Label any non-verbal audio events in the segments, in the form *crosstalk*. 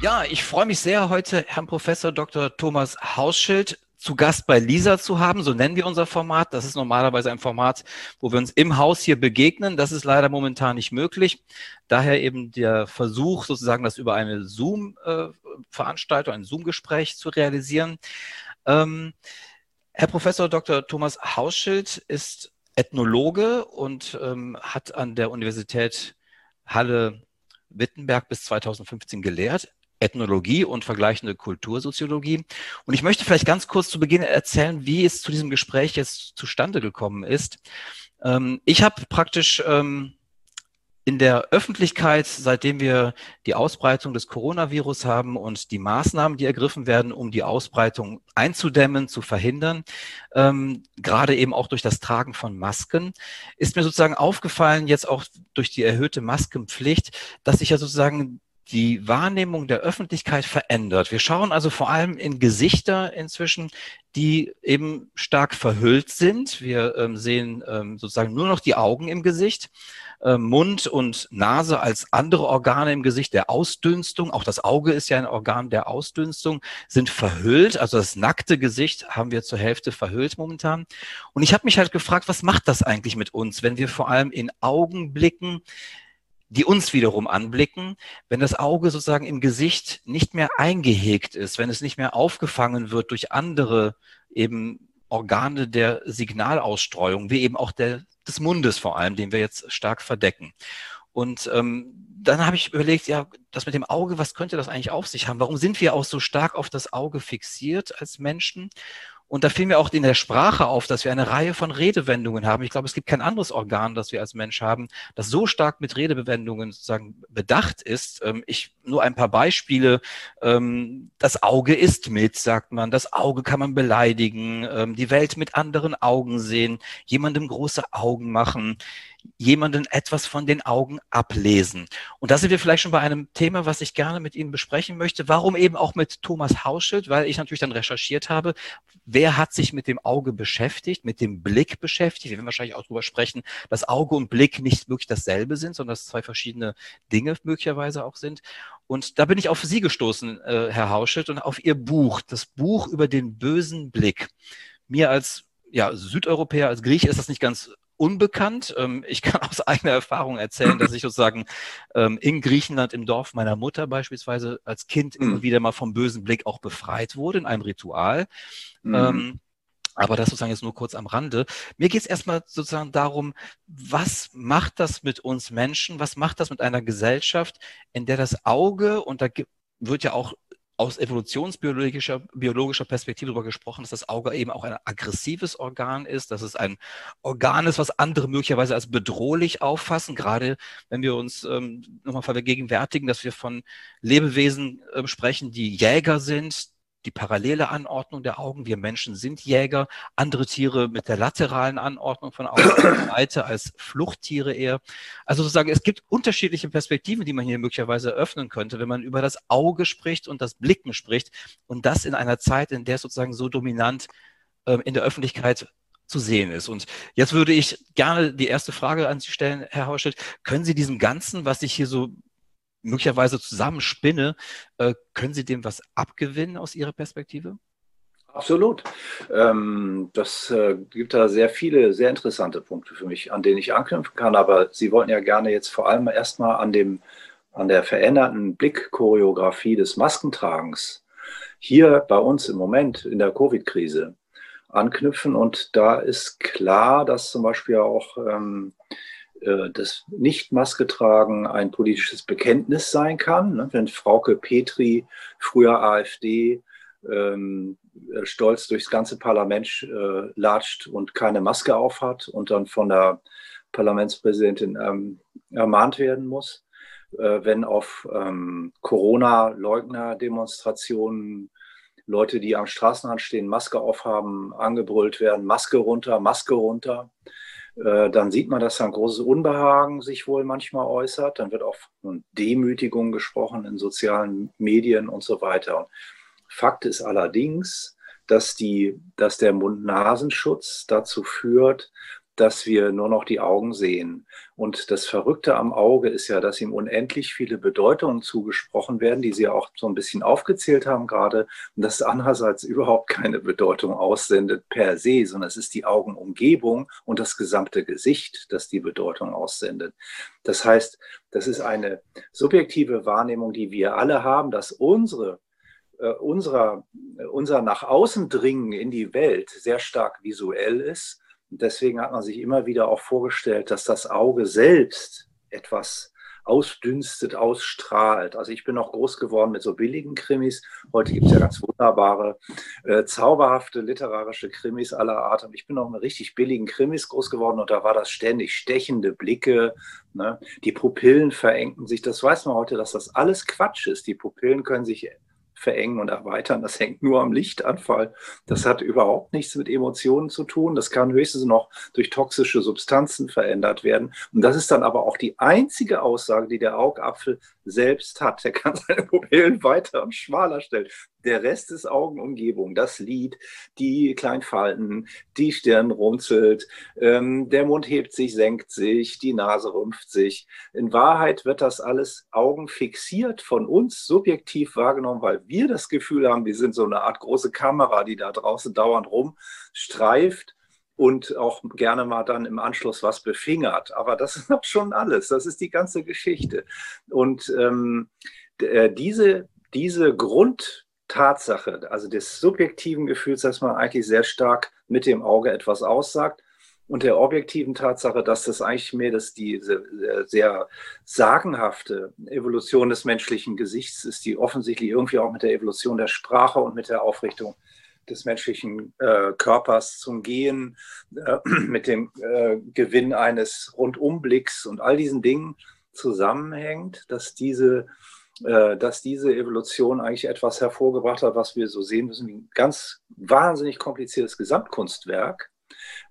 Ja, ich freue mich sehr, heute Herrn Professor Dr. Thomas Hausschild zu Gast bei Lisa zu haben. So nennen wir unser Format. Das ist normalerweise ein Format, wo wir uns im Haus hier begegnen. Das ist leider momentan nicht möglich. Daher eben der Versuch, sozusagen das über eine Zoom-Veranstaltung, ein Zoom-Gespräch zu realisieren. Ähm, Herr Professor Dr. Thomas Hausschild ist Ethnologe und ähm, hat an der Universität Halle Wittenberg bis 2015 gelehrt. Ethnologie und vergleichende Kultursoziologie. Und ich möchte vielleicht ganz kurz zu Beginn erzählen, wie es zu diesem Gespräch jetzt zustande gekommen ist. Ähm, ich habe praktisch ähm, in der Öffentlichkeit, seitdem wir die Ausbreitung des Coronavirus haben und die Maßnahmen, die ergriffen werden, um die Ausbreitung einzudämmen, zu verhindern, ähm, gerade eben auch durch das Tragen von Masken, ist mir sozusagen aufgefallen, jetzt auch durch die erhöhte Maskenpflicht, dass sich ja sozusagen die Wahrnehmung der Öffentlichkeit verändert. Wir schauen also vor allem in Gesichter inzwischen, die eben stark verhüllt sind. Wir ähm, sehen ähm, sozusagen nur noch die Augen im Gesicht, äh, Mund und Nase als andere Organe im Gesicht der Ausdünstung. Auch das Auge ist ja ein Organ der Ausdünstung, sind verhüllt. Also das nackte Gesicht haben wir zur Hälfte verhüllt momentan. Und ich habe mich halt gefragt, was macht das eigentlich mit uns, wenn wir vor allem in Augenblicken die uns wiederum anblicken, wenn das Auge sozusagen im Gesicht nicht mehr eingehegt ist, wenn es nicht mehr aufgefangen wird durch andere eben Organe der Signalausstreuung, wie eben auch der, des Mundes vor allem, den wir jetzt stark verdecken. Und ähm, dann habe ich überlegt, ja, das mit dem Auge, was könnte das eigentlich auf sich haben? Warum sind wir auch so stark auf das Auge fixiert als Menschen? Und da fiel mir auch in der Sprache auf, dass wir eine Reihe von Redewendungen haben. Ich glaube, es gibt kein anderes Organ, das wir als Mensch haben, das so stark mit Redewendungen sozusagen bedacht ist. Ähm, ich nur ein paar Beispiele. Ähm, das Auge ist mit, sagt man. Das Auge kann man beleidigen. Ähm, die Welt mit anderen Augen sehen. Jemandem große Augen machen jemanden etwas von den Augen ablesen. Und da sind wir vielleicht schon bei einem Thema, was ich gerne mit Ihnen besprechen möchte. Warum eben auch mit Thomas Hauschild? Weil ich natürlich dann recherchiert habe, wer hat sich mit dem Auge beschäftigt, mit dem Blick beschäftigt. Wir werden wahrscheinlich auch darüber sprechen, dass Auge und Blick nicht wirklich dasselbe sind, sondern dass zwei verschiedene Dinge möglicherweise auch sind. Und da bin ich auf Sie gestoßen, äh, Herr Hauschild, und auf Ihr Buch, das Buch über den bösen Blick. Mir als ja, Südeuropäer, als Grieche ist das nicht ganz unbekannt. Ähm, ich kann aus eigener Erfahrung erzählen, dass ich sozusagen ähm, in Griechenland im Dorf meiner Mutter beispielsweise als Kind mhm. immer wieder mal vom bösen Blick auch befreit wurde in einem Ritual. Mhm. Ähm, aber das sozusagen jetzt nur kurz am Rande. Mir geht es erstmal sozusagen darum, was macht das mit uns Menschen? Was macht das mit einer Gesellschaft, in der das Auge, und da wird ja auch aus evolutionsbiologischer biologischer Perspektive darüber gesprochen, dass das Auge eben auch ein aggressives Organ ist, dass es ein Organ ist, was andere möglicherweise als bedrohlich auffassen, gerade wenn wir uns ähm, nochmal vergegenwärtigen, dass wir von Lebewesen äh, sprechen, die Jäger sind, die parallele Anordnung der Augen. Wir Menschen sind Jäger, andere Tiere mit der lateralen Anordnung von Augenweite *clears throat* als Fluchttiere eher. Also sozusagen, es gibt unterschiedliche Perspektiven, die man hier möglicherweise eröffnen könnte, wenn man über das Auge spricht und das Blicken spricht und das in einer Zeit, in der es sozusagen so dominant äh, in der Öffentlichkeit zu sehen ist. Und jetzt würde ich gerne die erste Frage an Sie stellen, Herr Hauschild. Können Sie diesem Ganzen, was ich hier so möglicherweise zusammenspinne, äh, können Sie dem was abgewinnen aus Ihrer Perspektive? Absolut. Ähm, das äh, gibt da sehr viele, sehr interessante Punkte für mich, an denen ich anknüpfen kann. Aber Sie wollten ja gerne jetzt vor allem erstmal an dem, an der veränderten Blickchoreografie des Maskentragens hier bei uns im Moment in der Covid-Krise anknüpfen. Und da ist klar, dass zum Beispiel auch ähm, äh, das Nicht-Maske tragen ein politisches Bekenntnis sein kann. Ne? Wenn Frauke Petri, früher AfD, ähm, stolz durchs ganze Parlament äh, latscht und keine Maske aufhat und dann von der Parlamentspräsidentin ähm, ermahnt werden muss. Äh, wenn auf ähm, Corona-Leugner-Demonstrationen Leute, die am Straßenrand stehen, Maske aufhaben, angebrüllt werden, Maske runter, Maske runter äh, dann sieht man, dass da ein großes Unbehagen sich wohl manchmal äußert. Dann wird auch von Demütigung gesprochen in sozialen Medien und so weiter. Und Fakt ist allerdings, dass, die, dass der Mund-Nasenschutz dazu führt, dass wir nur noch die Augen sehen. Und das Verrückte am Auge ist ja, dass ihm unendlich viele Bedeutungen zugesprochen werden, die Sie auch so ein bisschen aufgezählt haben gerade, und das andererseits überhaupt keine Bedeutung aussendet per se, sondern es ist die Augenumgebung und das gesamte Gesicht, das die Bedeutung aussendet. Das heißt, das ist eine subjektive Wahrnehmung, die wir alle haben, dass unsere äh, unserer, unser nach außen dringen in die Welt sehr stark visuell ist deswegen hat man sich immer wieder auch vorgestellt, dass das Auge selbst etwas ausdünstet, ausstrahlt. Also ich bin noch groß geworden mit so billigen Krimis. Heute gibt es ja ganz wunderbare, äh, zauberhafte literarische Krimis aller Art. Und ich bin noch mit richtig billigen Krimis groß geworden und da war das ständig stechende Blicke. Ne? Die Pupillen verengten sich. Das weiß man heute, dass das alles Quatsch ist. Die Pupillen können sich verengen und erweitern. Das hängt nur am Lichtanfall. Das hat überhaupt nichts mit Emotionen zu tun. Das kann höchstens noch durch toxische Substanzen verändert werden. Und das ist dann aber auch die einzige Aussage, die der Augapfel selbst hat. Der kann seine Pupillen weiter und schmaler stellen. Der Rest ist Augenumgebung, das Lied, die Kleinfalten, die Stirn runzelt, ähm, der Mund hebt sich, senkt sich, die Nase rümpft sich. In Wahrheit wird das alles augenfixiert von uns subjektiv wahrgenommen, weil wir das Gefühl haben, wir sind so eine Art große Kamera, die da draußen dauernd rumstreift und auch gerne mal dann im Anschluss was befingert. Aber das ist schon alles. Das ist die ganze Geschichte. Und ähm, äh, diese, diese Grund, Tatsache, also des subjektiven Gefühls, dass man eigentlich sehr stark mit dem Auge etwas aussagt und der objektiven Tatsache, dass das eigentlich mehr das diese äh, sehr sagenhafte Evolution des menschlichen Gesichts ist, die offensichtlich irgendwie auch mit der Evolution der Sprache und mit der Aufrichtung des menschlichen äh, Körpers zum Gehen, äh, *clears throat* mit dem äh, Gewinn eines Rundumblicks und all diesen Dingen zusammenhängt, dass diese dass diese Evolution eigentlich etwas hervorgebracht hat, was wir so sehen müssen, wie ein ganz wahnsinnig kompliziertes Gesamtkunstwerk.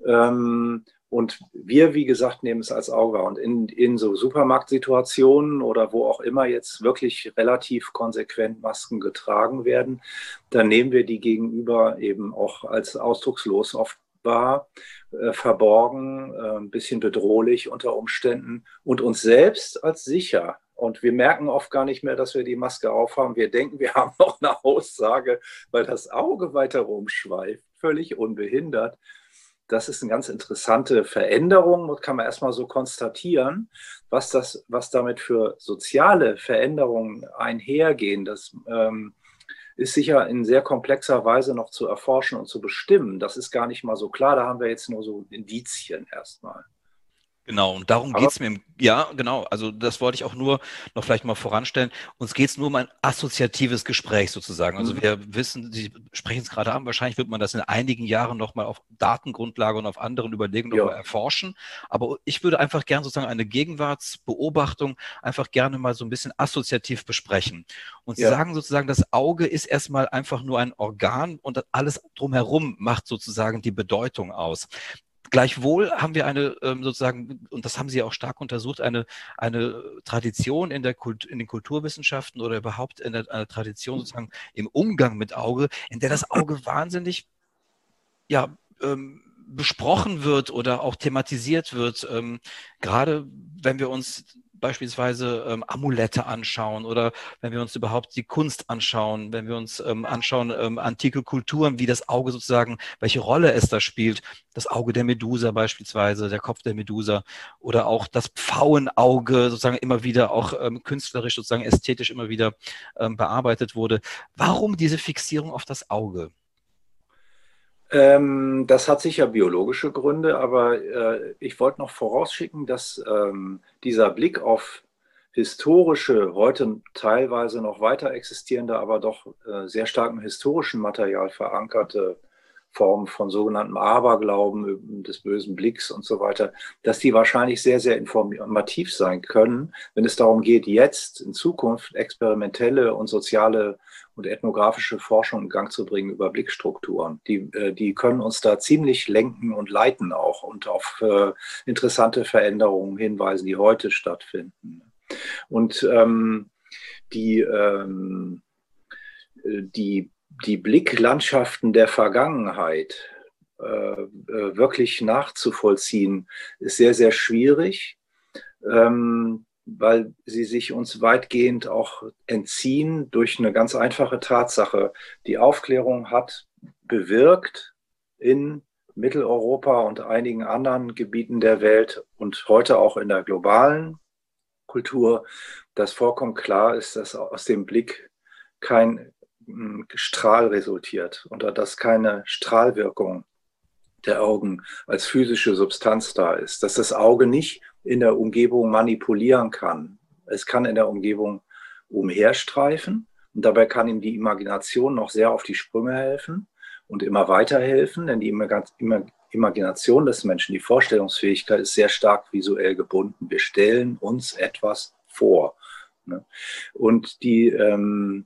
Ähm, und wir, wie gesagt, nehmen es als Auge und in, in so Supermarktsituationen oder wo auch immer jetzt wirklich relativ konsequent Masken getragen werden, dann nehmen wir die gegenüber eben auch als ausdruckslos oft wahr, äh, verborgen, äh, ein bisschen bedrohlich unter Umständen und uns selbst als sicher. Und wir merken oft gar nicht mehr, dass wir die Maske aufhaben. Wir denken, wir *laughs* haben noch eine Aussage, weil das Auge weiter rumschweift, völlig unbehindert. Das ist eine ganz interessante Veränderung, das kann man erstmal so konstatieren, was, das, was damit für soziale Veränderungen einhergehen. Das ähm, ist sicher in sehr komplexer Weise noch zu erforschen und zu bestimmen. Das ist gar nicht mal so klar, da haben wir jetzt nur so Indizien erstmal. Genau, und darum geht es mir. Im, ja, genau. Also das wollte ich auch nur noch vielleicht mal voranstellen. Uns geht es nur um ein assoziatives Gespräch sozusagen. Also mhm. wir wissen, Sie sprechen es gerade an, wahrscheinlich wird man das in einigen Jahren nochmal auf Datengrundlage und auf anderen Überlegungen ja. erforschen. Aber ich würde einfach gerne sozusagen eine Gegenwartsbeobachtung einfach gerne mal so ein bisschen assoziativ besprechen. Und Sie ja. sagen sozusagen, das Auge ist erstmal einfach nur ein Organ und alles drumherum macht sozusagen die Bedeutung aus. Gleichwohl haben wir eine ähm, sozusagen, und das haben Sie auch stark untersucht, eine, eine Tradition in, der Kult, in den Kulturwissenschaften oder überhaupt in der, eine Tradition sozusagen im Umgang mit Auge, in der das Auge *laughs* wahnsinnig ja, ähm, besprochen wird oder auch thematisiert wird. Ähm, gerade wenn wir uns beispielsweise ähm, Amulette anschauen oder wenn wir uns überhaupt die Kunst anschauen, wenn wir uns ähm, anschauen ähm, antike Kulturen, wie das Auge sozusagen, welche Rolle es da spielt, das Auge der Medusa beispielsweise, der Kopf der Medusa oder auch das Pfauenauge sozusagen immer wieder auch ähm, künstlerisch sozusagen ästhetisch immer wieder ähm, bearbeitet wurde. Warum diese Fixierung auf das Auge? Ähm, das hat sicher biologische Gründe, aber äh, ich wollte noch vorausschicken, dass ähm, dieser Blick auf historische, heute teilweise noch weiter existierende, aber doch äh, sehr stark im historischen Material verankerte Formen von sogenanntem Aberglauben des bösen Blicks und so weiter, dass die wahrscheinlich sehr, sehr informativ sein können, wenn es darum geht, jetzt in Zukunft experimentelle und soziale und ethnografische Forschung in Gang zu bringen über Blickstrukturen. Die, äh, die können uns da ziemlich lenken und leiten auch und auf äh, interessante Veränderungen hinweisen, die heute stattfinden. Und ähm, die, ähm, die die Blicklandschaften der Vergangenheit äh, äh, wirklich nachzuvollziehen, ist sehr, sehr schwierig, ähm, weil sie sich uns weitgehend auch entziehen durch eine ganz einfache Tatsache. Die Aufklärung hat bewirkt in Mitteleuropa und einigen anderen Gebieten der Welt und heute auch in der globalen Kultur, dass vollkommen klar ist, dass aus dem Blick kein Strahl resultiert und dass keine Strahlwirkung der Augen als physische Substanz da ist, dass das Auge nicht in der Umgebung manipulieren kann. Es kann in der Umgebung umherstreifen und dabei kann ihm die Imagination noch sehr auf die Sprünge helfen und immer weiterhelfen, denn die Imagination des Menschen, die Vorstellungsfähigkeit ist sehr stark visuell gebunden. Wir stellen uns etwas vor. Ne? Und die, ähm,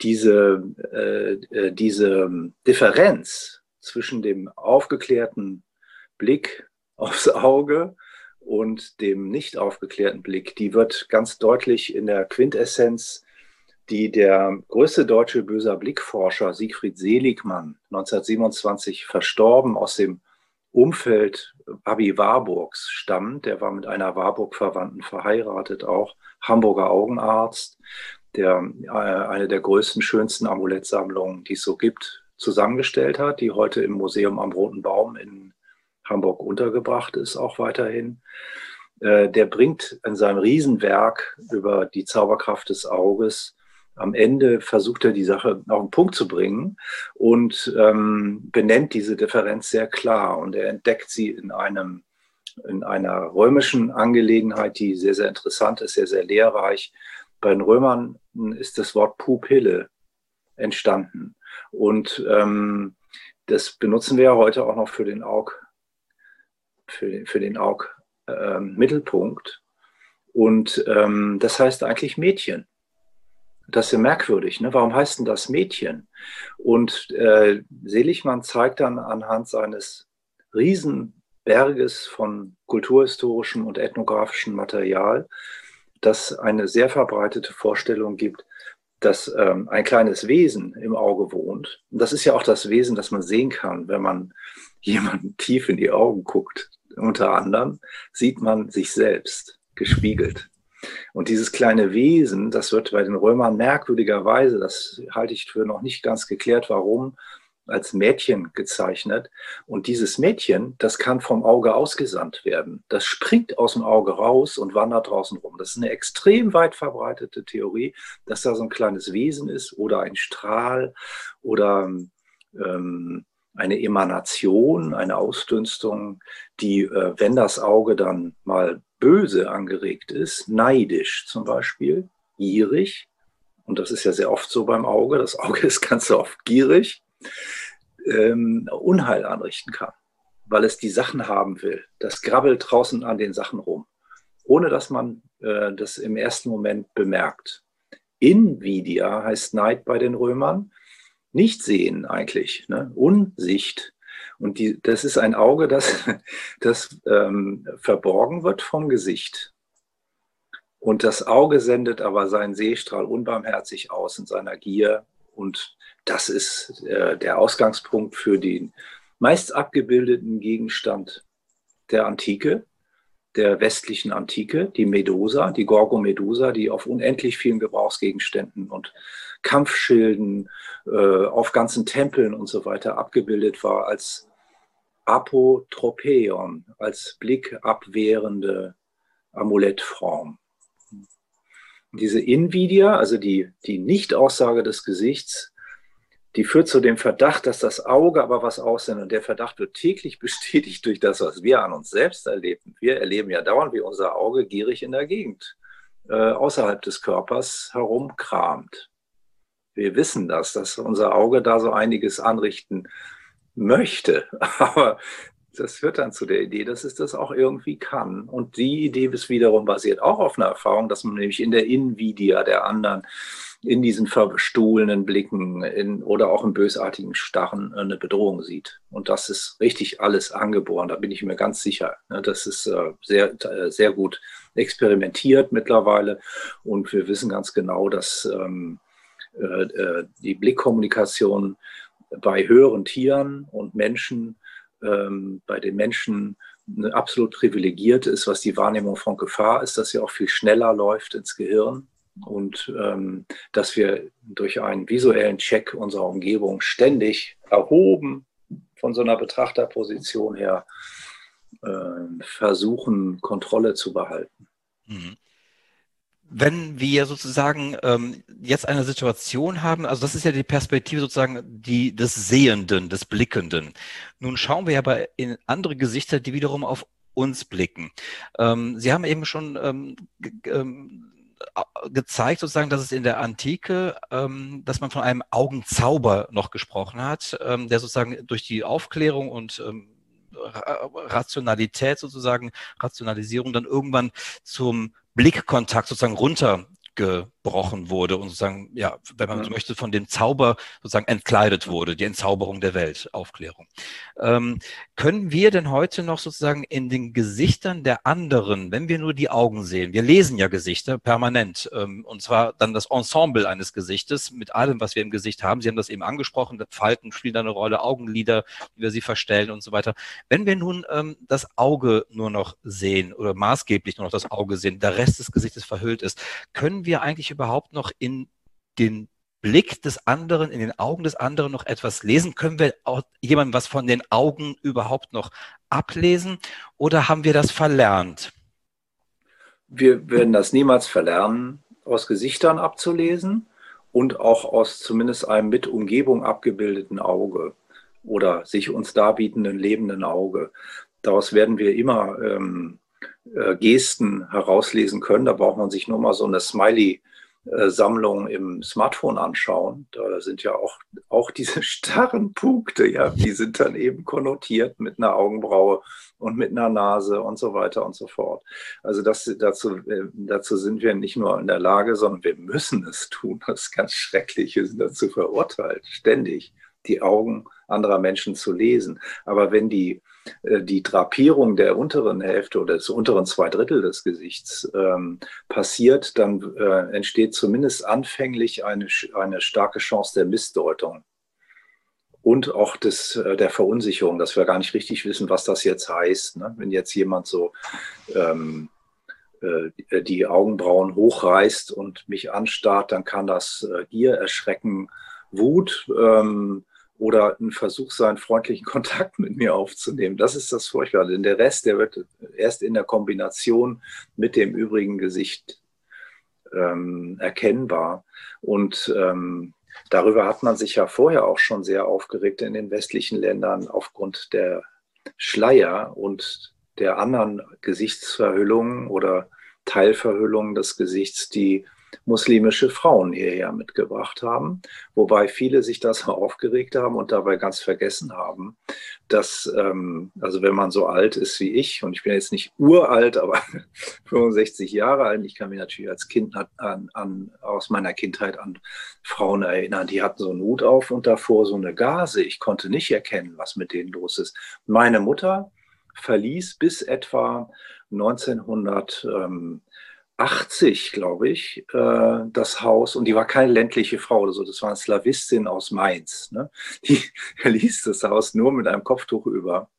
diese, äh, äh, diese Differenz zwischen dem aufgeklärten Blick *laughs* aufs Auge und dem nicht aufgeklärten Blick, die wird ganz deutlich in der Quintessenz, die der größte deutsche böser Blickforscher Siegfried Seligmann 1927 verstorben aus dem Umfeld Abi Warburgs stammt. Der war mit einer Warburg-Verwandten verheiratet, auch Hamburger Augenarzt der äh, eine der größten, schönsten Amulettsammlungen, die es so gibt, zusammengestellt hat, die heute im Museum am Roten Baum in Hamburg untergebracht ist, auch weiterhin. Äh, der bringt in seinem Riesenwerk über die Zauberkraft des Auges am Ende versucht er die Sache auf den Punkt zu bringen und ähm, benennt diese Differenz sehr klar. Und er entdeckt sie in einem in einer römischen Angelegenheit, die sehr, sehr interessant ist, sehr, sehr lehrreich. Bei den Römern ist das Wort Pupille entstanden. Und ähm, das benutzen wir ja heute auch noch für den Aug, für den, für den Aug äh, Mittelpunkt. Und ähm, das heißt eigentlich Mädchen. Das ist ja merkwürdig. Ne? Warum heißt denn das Mädchen? Und äh, Seligmann zeigt dann anhand seines Riesenberges von kulturhistorischem und ethnografischem Material, dass eine sehr verbreitete Vorstellung gibt, dass ähm, ein kleines Wesen im Auge wohnt. Und das ist ja auch das Wesen, das man sehen kann, wenn man *laughs* jemanden tief in die Augen guckt. Unter anderem sieht man sich selbst gespiegelt. Und dieses kleine Wesen, das wird bei den Römern merkwürdigerweise, das halte ich für noch nicht ganz geklärt, warum, als Mädchen gezeichnet. Und dieses Mädchen, das kann vom Auge ausgesandt werden. Das springt aus dem Auge raus und wandert draußen rum. Das ist eine extrem weit verbreitete Theorie, dass da so ein kleines Wesen ist oder ein Strahl oder ähm, eine Emanation, eine Ausdünstung, die, äh, wenn das Auge dann mal böse angeregt ist, neidisch zum Beispiel, gierig, und das ist ja sehr oft so beim Auge, das Auge ist ganz oft gierig, ähm, Unheil anrichten kann, weil es die Sachen haben will. Das grabbelt draußen an den Sachen rum, ohne dass man äh, das im ersten Moment bemerkt. Invidia heißt Neid bei den Römern. Nicht sehen eigentlich, ne? Unsicht. Und die, das ist ein Auge, das, *laughs* das ähm, verborgen wird vom Gesicht. Und das Auge sendet aber seinen Sehstrahl unbarmherzig aus in seiner Gier und das ist äh, der Ausgangspunkt für den meist abgebildeten Gegenstand der Antike, der westlichen Antike, die Medusa, die Gorgomedusa, die auf unendlich vielen Gebrauchsgegenständen und Kampfschilden, äh, auf ganzen Tempeln und so weiter abgebildet war als Apotropeion, als blickabwehrende Amulettform. Diese Invidia, also die, die Nichtaussage des Gesichts, die führt zu dem Verdacht, dass das Auge aber was aussendet. Und der Verdacht wird täglich *laughs* bestätigt durch das, was wir an uns selbst erleben. Wir erleben ja dauernd, wie unser Auge gierig in der Gegend äh, außerhalb des Körpers herumkramt. Wir wissen das, dass unser Auge da so einiges anrichten möchte. *laughs* Aber das führt dann zu der Idee, dass es das auch irgendwie kann. Und die Idee ist wiederum basiert auch auf einer Erfahrung, dass man nämlich in der Invidia der anderen, in diesen verstohlenen Blicken in, oder auch im bösartigen Starren eine Bedrohung sieht. Und das ist richtig alles angeboren, da bin ich mir ganz sicher. Ne? Das ist äh, sehr, äh, sehr gut experimentiert mittlerweile. Und wir wissen ganz genau, dass ähm, äh, die Blickkommunikation bei höheren Tieren und Menschen ähm, bei den Menschen absolut privilegiert ist, was die Wahrnehmung von Gefahr ist, dass sie auch viel schneller läuft ins Gehirn und ähm, dass wir durch einen visuellen Check unserer Umgebung ständig erhoben von so einer Betrachterposition her äh, versuchen, Kontrolle zu behalten. Mhm wenn wir sozusagen ähm, jetzt eine Situation haben, also das ist ja die Perspektive sozusagen die des Sehenden, des Blickenden. Nun schauen wir aber in andere Gesichter, die wiederum auf uns blicken. Ähm, Sie haben eben schon ähm, ähm, gezeigt, sozusagen, dass es in der Antike, ähm, dass man von einem Augenzauber noch gesprochen hat, ähm, der sozusagen durch die Aufklärung und ähm, Rationalität sozusagen, Rationalisierung dann irgendwann zum Blickkontakt sozusagen runter gebrochen wurde und sozusagen, ja, wenn man so möchte, von dem Zauber sozusagen entkleidet wurde, die Entzauberung der Welt, Aufklärung. Ähm, können wir denn heute noch sozusagen in den Gesichtern der anderen, wenn wir nur die Augen sehen, wir lesen ja Gesichter permanent, ähm, und zwar dann das Ensemble eines Gesichtes mit allem, was wir im Gesicht haben. Sie haben das eben angesprochen, Falten spielen da eine Rolle, Augenlider, wie wir sie verstellen und so weiter. Wenn wir nun ähm, das Auge nur noch sehen oder maßgeblich nur noch das Auge sehen, der Rest des Gesichtes verhüllt ist, können wir eigentlich überhaupt noch in den Blick des anderen, in den Augen des anderen noch etwas lesen? Können wir jemandem was von den Augen überhaupt noch ablesen oder haben wir das verlernt? Wir werden das niemals verlernen, aus Gesichtern abzulesen und auch aus zumindest einem mit Umgebung abgebildeten Auge oder sich uns darbietenden lebenden Auge. Daraus werden wir immer ähm, äh, Gesten herauslesen können. Da braucht man sich nur mal so eine Smiley äh, Sammlung im Smartphone anschauen, da sind ja auch, auch diese *laughs* starren Punkte, ja, die sind dann eben konnotiert mit einer Augenbraue und mit einer Nase und so weiter und so fort. Also das, dazu, äh, dazu sind wir nicht nur in der Lage, sondern wir müssen es tun. Das ist ganz schrecklich. Wir sind dazu verurteilt, ständig die Augen anderer Menschen zu lesen. Aber wenn die äh, die Drapierung der unteren Hälfte oder des unteren zwei Drittel des Gesichts ähm, passiert, dann äh, entsteht zumindest anfänglich eine, eine starke Chance der Missdeutung und auch des, äh, der Verunsicherung, dass wir gar nicht richtig wissen, was das jetzt heißt. Ne? Wenn jetzt jemand so ähm, äh, die Augenbrauen hochreißt und mich anstarrt, dann kann das äh, Gier, Erschrecken, Wut, ähm, oder ein Versuch sein, freundlichen *laughs* Kontakt mit mir aufzunehmen. Das ist das Furchtbare. Denn der Rest, der wird erst in der Kombination mit dem übrigen Gesicht ähm, erkennbar. Und ähm, darüber hat man sich ja vorher auch schon sehr aufgeregt in den westlichen Ländern aufgrund der Schleier und der anderen Gesichtsverhüllungen oder Teilverhüllungen des Gesichts, die muslimische Frauen hierher mitgebracht haben, wobei viele sich das *laughs* aufgeregt haben und dabei ganz vergessen haben, dass, ähm, also wenn man so alt ist wie ich, und ich bin jetzt nicht uralt, aber *laughs* 65 Jahre alt, ich kann mich natürlich als Kind an, an, aus meiner Kindheit an Frauen erinnern, die hatten so einen Hut auf und davor so eine Gase. Ich konnte nicht erkennen, was mit denen los ist. Meine Mutter verließ bis etwa 1900. Ähm, 80, glaube ich, äh, das Haus und die war keine ländliche Frau oder so, das war eine Slawistin aus Mainz. Ne? *laughs* Die ließ das Haus nur mit einem Kopftuch über.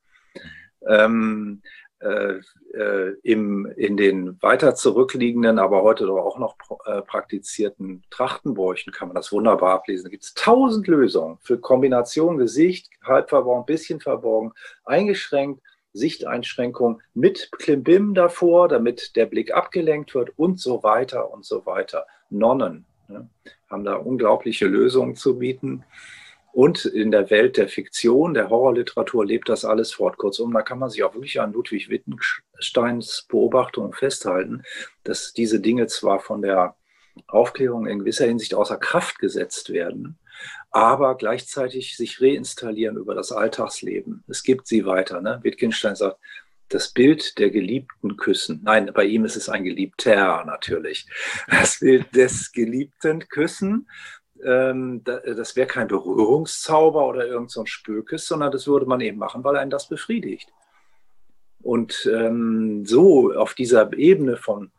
Ähm, äh, äh, im, in den weiter zurückliegenden, aber heute doch auch noch äh, praktizierten Trachtenbräuchen kann man das wunderbar ablesen. Da gibt es tausend Lösungen für Kombination Gesicht, halb verborgen, bisschen verborgen, eingeschränkt Sichteinschränkung mit Klimbim davor, damit der Blick abgelenkt wird und so weiter und so weiter. Nonnen ne, haben da unglaubliche Lösungen zu bieten. Und in der Welt der Fiktion, der Horrorliteratur lebt das alles fort. Kurzum, da kann man sich auch wirklich an Ludwig Wittgensteins Beobachtung festhalten, dass diese Dinge zwar von der Aufklärung in gewisser Hinsicht außer Kraft gesetzt werden, aber gleichzeitig sich reinstallieren über das Alltagsleben. Es gibt sie weiter. Ne? Wittgenstein sagt, das Bild der geliebten Küssen. Nein, bei ihm ist es ein Geliebter natürlich. Das Bild des geliebten Küssen, ähm, das wäre kein Berührungszauber oder irgend so ein Spökes, sondern das würde man eben machen, weil einen das befriedigt. Und ähm, so auf dieser Ebene von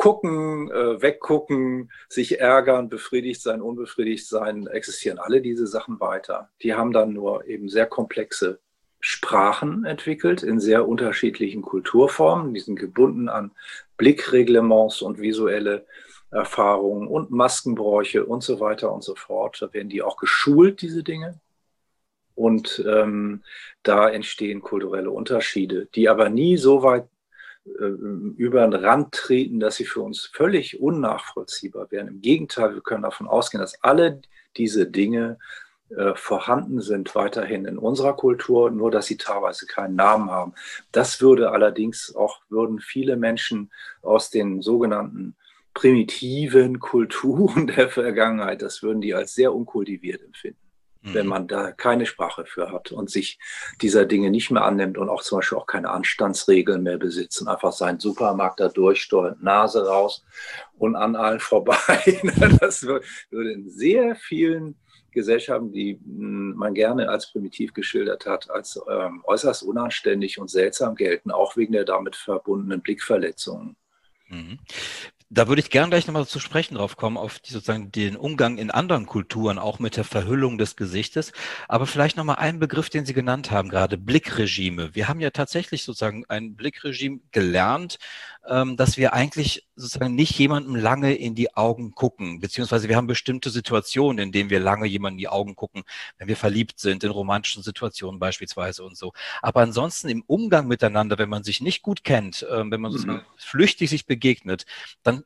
gucken, äh, weggucken, sich ärgern, befriedigt sein, unbefriedigt sein, existieren alle diese Sachen weiter. Die haben dann nur eben sehr komplexe Sprachen entwickelt in sehr unterschiedlichen Kulturformen. Die sind gebunden an Blickreglements und visuelle Erfahrungen und Maskenbräuche und so weiter und so fort. Da werden die auch geschult, diese Dinge. Und ähm, da entstehen kulturelle Unterschiede, die aber nie so weit über den Rand treten, dass sie für uns völlig unnachvollziehbar wären. Im Gegenteil, wir können davon ausgehen, dass alle diese Dinge äh, vorhanden sind weiterhin in unserer Kultur, nur dass sie teilweise keinen Namen haben. Das würde allerdings auch, würden viele Menschen aus den sogenannten primitiven *laughs* Kulturen der Vergangenheit, das würden die als sehr unkultiviert empfinden wenn mhm. man da keine Sprache für hat und sich dieser Dinge nicht mehr annimmt und auch zum Beispiel auch keine Anstandsregeln mehr besitzt und einfach seinen Supermarkt da durchsteuert, Nase raus und an allen vorbei. *laughs* Das würde in sehr vielen Gesellschaften, die hm, man gerne als primitiv geschildert hat, als ähm, äußerst unanständig und seltsam gelten, auch wegen der damit verbundenen Blickverletzungen. Da würde ich gern gleich nochmal zu sprechen drauf kommen, auf die, sozusagen den Umgang in anderen Kulturen, auch mit der Verhüllung des Gesichtes. Aber vielleicht nochmal einen Begriff, den Sie genannt haben, gerade Blickregime. Wir haben ja tatsächlich sozusagen ein Blickregime gelernt, dass wir eigentlich sozusagen nicht jemandem lange in die Augen gucken, beziehungsweise wir haben bestimmte Situationen, in denen wir lange jemandem in die Augen gucken, wenn wir verliebt sind, in romantischen Situationen beispielsweise und so. Aber ansonsten im Umgang miteinander, wenn man sich nicht gut kennt, äh, wenn man sozusagen mhm. flüchtig sich begegnet, dann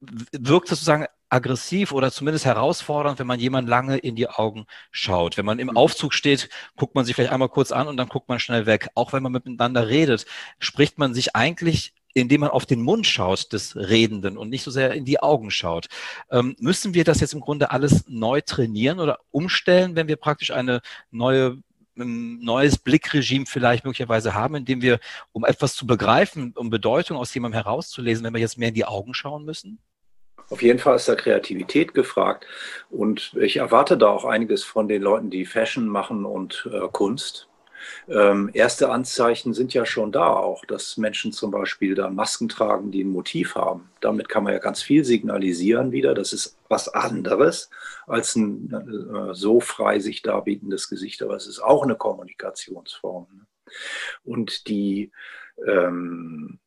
wirkt sozusagen aggressiv oder zumindest herausfordernd, wenn man jemand lange in die Augen schaut. Wenn man im mhm. Aufzug steht, guckt man sich vielleicht einmal kurz an und dann guckt man schnell weg. Auch wenn man miteinander redet, spricht man sich eigentlich indem man auf den Mund schaut des Redenden und nicht so sehr in die Augen schaut. Ähm, müssen wir das jetzt im Grunde alles neu trainieren oder umstellen, wenn wir praktisch eine neue ein neues Blickregime vielleicht möglicherweise haben, indem wir, um etwas zu begreifen, um Bedeutung aus jemandem herauszulesen, wenn wir jetzt mehr in die Augen schauen müssen? Auf jeden Fall ist da Kreativität gefragt. Und ich erwarte da auch einiges von den Leuten, die Fashion machen und äh, Kunst. Ähm, erste Anzeichen sind ja schon da auch, dass Menschen zum Beispiel dann Masken tragen, die ein Motiv haben. Damit kann man ja ganz viel signalisieren wieder. Das ist was anderes als ein äh, so frei sich darbietendes Gesicht, aber es ist auch eine Kommunikationsform. Ne? Und die ähm,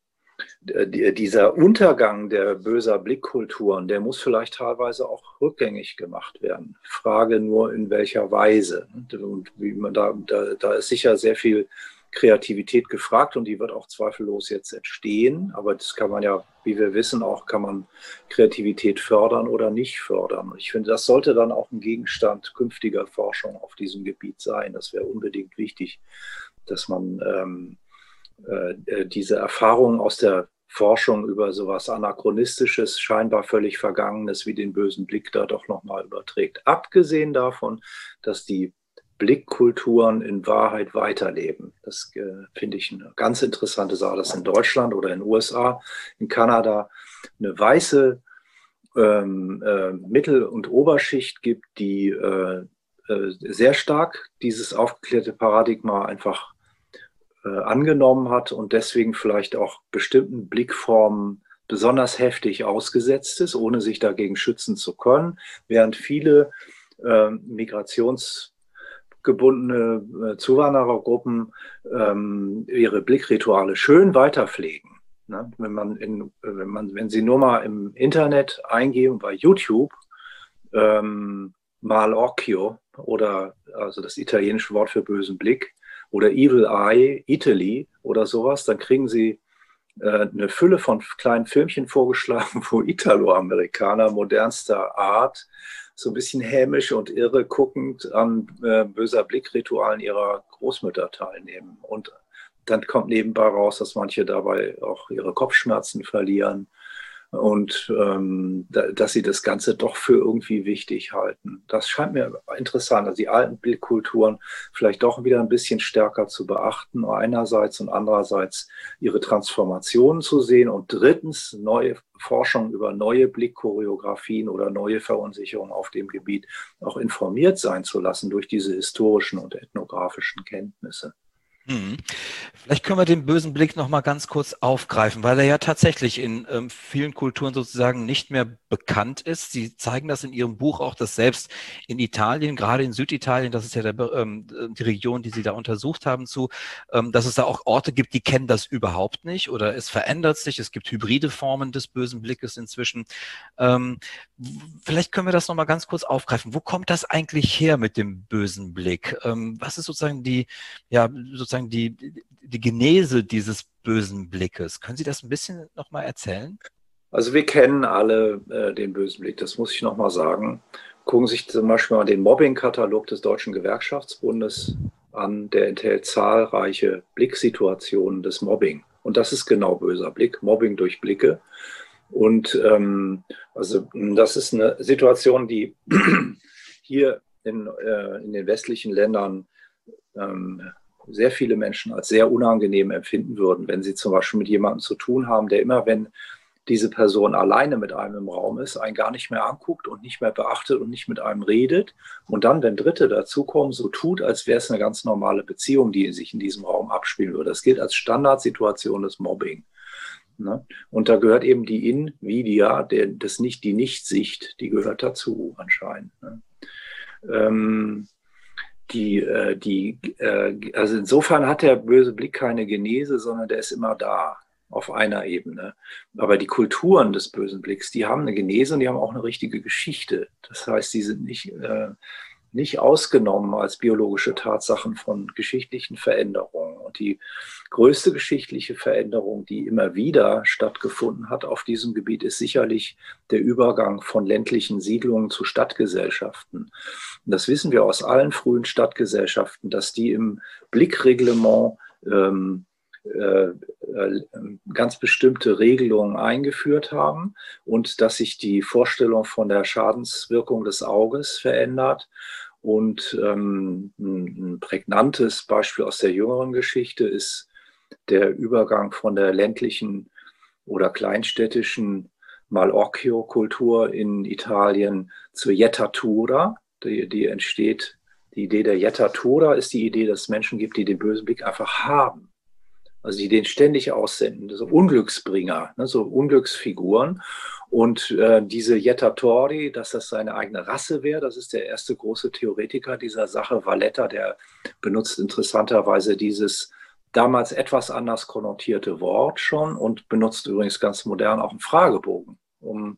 dieser Untergang der böser Blickkulturen, der muss vielleicht teilweise auch rückgängig gemacht werden. Frage nur in welcher Weise. Und wie man da, da, da ist sicher sehr viel Kreativität gefragt und die wird auch zweifellos jetzt entstehen. Aber das kann man ja, wie wir wissen, auch kann man Kreativität fördern oder nicht fördern. Ich finde, das sollte dann auch ein Gegenstand künftiger Forschung auf diesem Gebiet sein. Das wäre unbedingt wichtig, dass man ähm, äh, äh, diese Erfahrungen aus der Forschung über sowas Anachronistisches, scheinbar völlig Vergangenes wie den bösen Blick da doch nochmal überträgt. Abgesehen davon, dass die Blickkulturen in Wahrheit weiterleben. Das äh, finde ich eine ganz interessante Sache, dass in Deutschland oder in den USA, in Kanada eine weiße ähm, äh, Mittel- und Oberschicht gibt, die äh, äh sehr stark dieses aufgeklärte Paradigma einfach äh, angenommen hat und deswegen vielleicht auch bestimmten Blickformen besonders heftig ausgesetzt ist, ohne sich dagegen schützen zu können, während viele äh, migrationsgebundene äh, Zuwanderergruppen ähm, ihre Blickrituale schön weiterpflegen. Ne? Wenn, man in, wenn, man, wenn Sie nur mal im Internet eingeben bei YouTube ähm, Malocchio oder also das italienische Wort für bösen Blick, oder Evil Eye Italy oder sowas, dann kriegen sie äh, eine Fülle von kleinen Filmchen vorgeschlagen, *laughs* wo Italo-Amerikaner modernster Art so ein bisschen hämisch und irre guckend an äh, böser Blickritualen ihrer Großmütter teilnehmen. Und dann kommt nebenbei raus, dass manche dabei auch ihre Kopfschmerzen verlieren und ähm, da, dass sie das Ganze doch für irgendwie wichtig halten. Das scheint mir interessant, also die alten Bildkulturen vielleicht doch wieder ein bisschen stärker zu beachten, einerseits und andererseits ihre Transformationen zu sehen und drittens neue Forschung über neue Blickchoreografien oder neue Verunsicherungen auf dem Gebiet auch informiert sein zu lassen durch diese historischen und ethnografischen Kenntnisse. Mhm. Vielleicht können wir den bösen Blick noch mal ganz kurz aufgreifen, weil er ja tatsächlich in ähm, vielen Kulturen sozusagen nicht mehr bekannt ist. Sie zeigen das in Ihrem Buch auch, dass selbst in Italien, gerade in Süditalien, das ist ja der, ähm, die Region, die Sie da untersucht haben, zu, ähm, dass es da auch Orte gibt, die kennen das überhaupt nicht oder es verändert sich. Es gibt hybride Formen des bösen Blickes inzwischen. Ähm, vielleicht können wir das noch mal ganz kurz aufgreifen. Wo kommt das eigentlich her mit dem bösen Blick? Ähm, was ist sozusagen die, ja sozusagen sozusagen die, die Genese dieses bösen Blickes. Können Sie das ein bisschen nochmal erzählen? Also wir kennen alle äh, den bösen Blick, das muss ich nochmal sagen. Gucken Sie sich zum Beispiel mal den Mobbing-Katalog des Deutschen Gewerkschaftsbundes an. Der enthält zahlreiche Blicksituationen des Mobbing. Und das ist genau böser Blick, Mobbing durch Blicke. Und ähm, also das ist eine Situation, die *clears throat* hier in, äh, in den westlichen Ländern ähm, sehr viele Menschen als sehr unangenehm empfinden würden, wenn sie zum Beispiel mit jemandem zu tun haben, der immer, wenn diese Person alleine mit einem im Raum ist, einen gar nicht mehr anguckt und nicht mehr beachtet und nicht mit einem redet. Und dann, wenn Dritte dazukommen, so tut, als wäre es eine ganz normale Beziehung, die sich in diesem Raum abspielen würde. Das gilt als Standardsituation des Mobbing. Ne? Und da gehört eben die Invidia, der, das nicht, die Nichtsicht, die gehört dazu anscheinend. Ne? Ähm, die, äh, die, äh, also insofern hat der böse Blick keine Genese, sondern der ist immer da auf einer Ebene. Aber die Kulturen des bösen Blicks, die haben eine Genese und die haben auch eine richtige Geschichte. Das heißt, die sind nicht, äh, nicht ausgenommen als biologische Tatsachen von geschichtlichen Veränderungen. Und die größte geschichtliche Veränderung, die immer wieder stattgefunden hat auf diesem Gebiet, ist sicherlich der Übergang von ländlichen Siedlungen zu Stadtgesellschaften. Und das wissen wir aus allen frühen Stadtgesellschaften, dass die im Blickreglement ähm, äh, äh, ganz bestimmte Regelungen eingeführt haben und dass sich die Vorstellung von der Schadenswirkung des Auges verändert. Und ähm, ein prägnantes Beispiel aus der jüngeren Geschichte ist der Übergang von der ländlichen oder kleinstädtischen Malocchio-Kultur in Italien zur Jettatura. Die, die entsteht, die Idee der Jettatura ist die Idee, dass es Menschen gibt, die den bösen Blick einfach haben also die den ständig aussenden, so Unglücksbringer, ne, so Unglücksfiguren. Und äh, diese Jettatori, dass das seine eigene Rasse wäre, das ist der erste große Theoretiker dieser Sache. Valletta, der benutzt interessanterweise dieses damals etwas anders konnotierte Wort schon und benutzt übrigens ganz modern auch einen Fragebogen, um,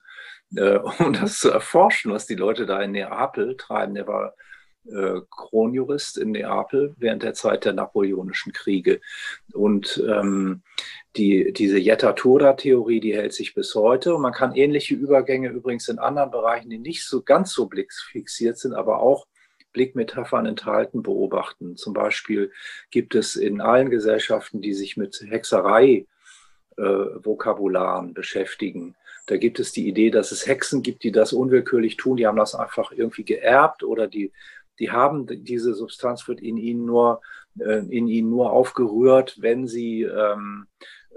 äh, *laughs* um das zu erforschen, was die Leute da in Neapel treiben. Der war äh, Kronjurist in Neapel während der Zeit der napoleonischen Kriege. Und ähm, die, diese Jettatura-Theorie, die hält sich bis heute. Und man kann ähnliche Übergänge übrigens in anderen Bereichen, die nicht so ganz so blicksfixiert sind, aber auch Blickmetaphern enthalten, beobachten. Zum Beispiel gibt es in allen Gesellschaften, die sich mit Hexerei äh, Vokabularen beschäftigen. Da gibt es die Idee, dass es Hexen gibt, die das unwillkürlich tun. Die haben das einfach irgendwie geerbt oder die die haben diese Substanz wird in ihnen nur äh, in ihnen nur aufgerührt, wenn sie ähm,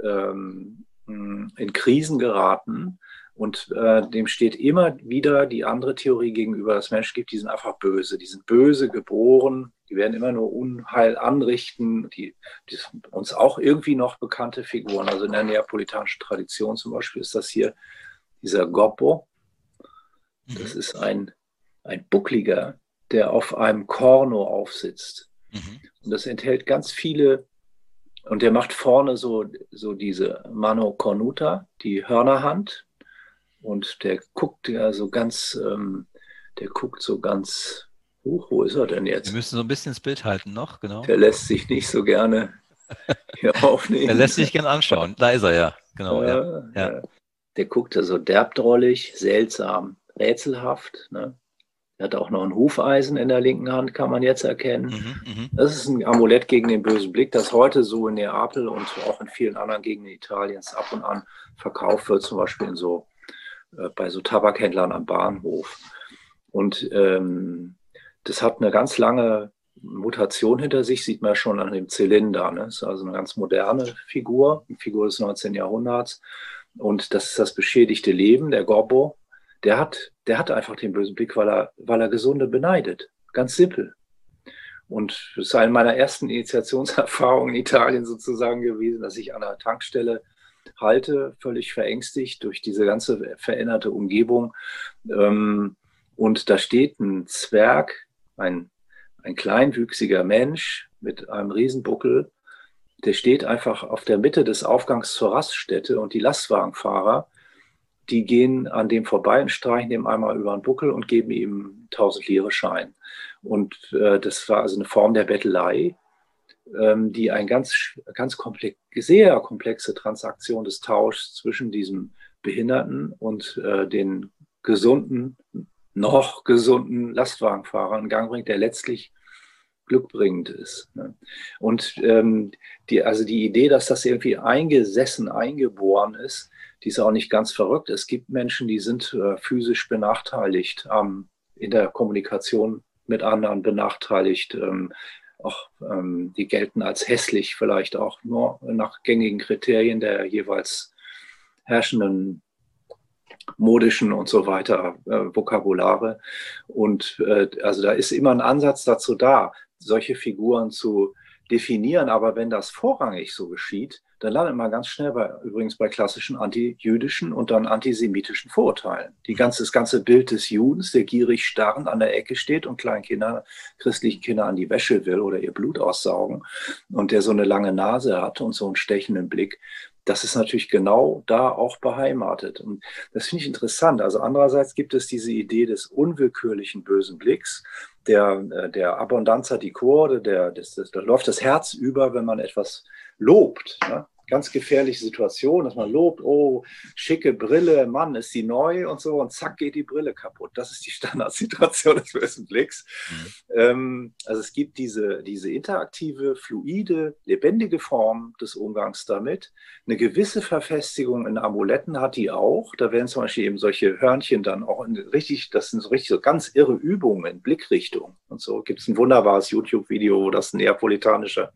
ähm, in Krisen geraten. Und äh, dem steht immer wieder die andere Theorie gegenüber, dass Menschen gibt, die sind einfach böse. Die sind böse geboren, die werden immer nur Unheil anrichten. Die, die sind uns auch irgendwie noch bekannte Figuren. Also in der neapolitanischen Tradition zum Beispiel ist das hier dieser Goppo. Das mhm. ist ein, ein buckliger, der auf einem Korno aufsitzt. Mhm. Und das enthält ganz viele, und der macht vorne so, so diese Mano Cornuta, die Hörnerhand. Und der guckt ja so ganz, ähm, der guckt so ganz, hoch, wo ist er denn jetzt? Wir müssen so ein bisschen das Bild halten noch, genau. Der lässt sich nicht so gerne *laughs* hier aufnehmen. Er lässt sich gerne anschauen. Da ist er ja, genau. Äh, ja. ja. Der guckt da so derbdrollig, seltsam, rätselhaft. Ne? Er hat auch noch ein Hufeisen in der linken Hand, kann man jetzt erkennen. Mhm, mhm, das ist ein Amulett gegen den bösen Blick, das heute so in Neapel und auch in vielen anderen Gegenden Italiens ab und an verkauft wird, zum Beispiel in so, äh, bei so Tabakhändlern am Bahnhof. Und ähm, das hat eine ganz lange Mutation hinter sich, sieht man schon an dem Zylinder. Ne? Das ist also eine ganz moderne Figur, eine Figur des 19. Jahrhunderts. Und das ist das beschädigte Leben, der Gobbo, der hat, der hat einfach den bösen Blick, weil er, weil er Gesunde beneidet. Ganz simpel. Und es ist eine meiner ersten Initiationserfahrungen in Italien sozusagen gewesen, dass ich an einer Tankstelle halte, völlig verängstigt durch diese ganze veränderte Umgebung. Ähm, und da steht ein Zwerg, ein, ein kleinwüchsiger Mensch mit einem Riesenbuckel, der steht einfach auf der Mitte des Aufgangs zur Raststätte und die Lastwagenfahrer die gehen an dem vorbei und streichen dem einmal über den Buckel und geben ihm 1000 Lire Schein. Und äh, das war also eine Form der Bettelei, ähm, die eine ganz, ganz komplex, sehr komplexe Transaktion des Tauschs zwischen diesem Behinderten und äh, den gesunden, noch gesunden Lastwagenfahrer in Gang bringt, der letztlich glückbringend ist. Ne? Und ähm, die, also die Idee, dass das irgendwie eingesessen, eingeboren ist, die ist auch nicht ganz verrückt. Es gibt Menschen, die sind äh, physisch benachteiligt, ähm, in der Kommunikation mit anderen benachteiligt. Ähm, auch, ähm, die gelten als hässlich, vielleicht auch nur nach gängigen Kriterien der jeweils herrschenden modischen und so weiter äh, Vokabulare. Und äh, also da ist immer ein Ansatz dazu da, solche Figuren zu definieren. Aber wenn das vorrangig so geschieht, dann landet man ganz schnell bei, übrigens bei klassischen antijüdischen und dann antisemitischen Vorurteilen. Die ganze, das ganze Bild des Judens, der gierig starrend an der Ecke steht und kleinen Kinder, christlichen Kinder an die Wäsche will oder ihr Blut aussaugen und der so eine lange Nase hat und so einen stechenden Blick, das ist natürlich genau da auch beheimatet. Und das finde ich interessant. Also andererseits gibt es diese Idee des unwillkürlichen bösen Blicks, der, äh, der Abundanza di Corde, der, das, das, da läuft das Herz über, wenn man etwas lobt. Ne? Ganz gefährliche Situation, dass man lobt, oh, schicke Brille, Mann, ist die neu und so, und zack geht die Brille kaputt. Das ist die Standardsituation *laughs* des bösen Blicks. Mhm. Ähm, also es gibt diese, diese interaktive, fluide, lebendige Form des Umgangs damit. Eine gewisse Verfestigung in Amuletten hat die auch. Da werden zum Beispiel eben solche Hörnchen dann auch richtig, das sind so richtig so ganz irre Übungen in Blickrichtung. Und so gibt es ein wunderbares YouTube-Video, wo das neapolitanische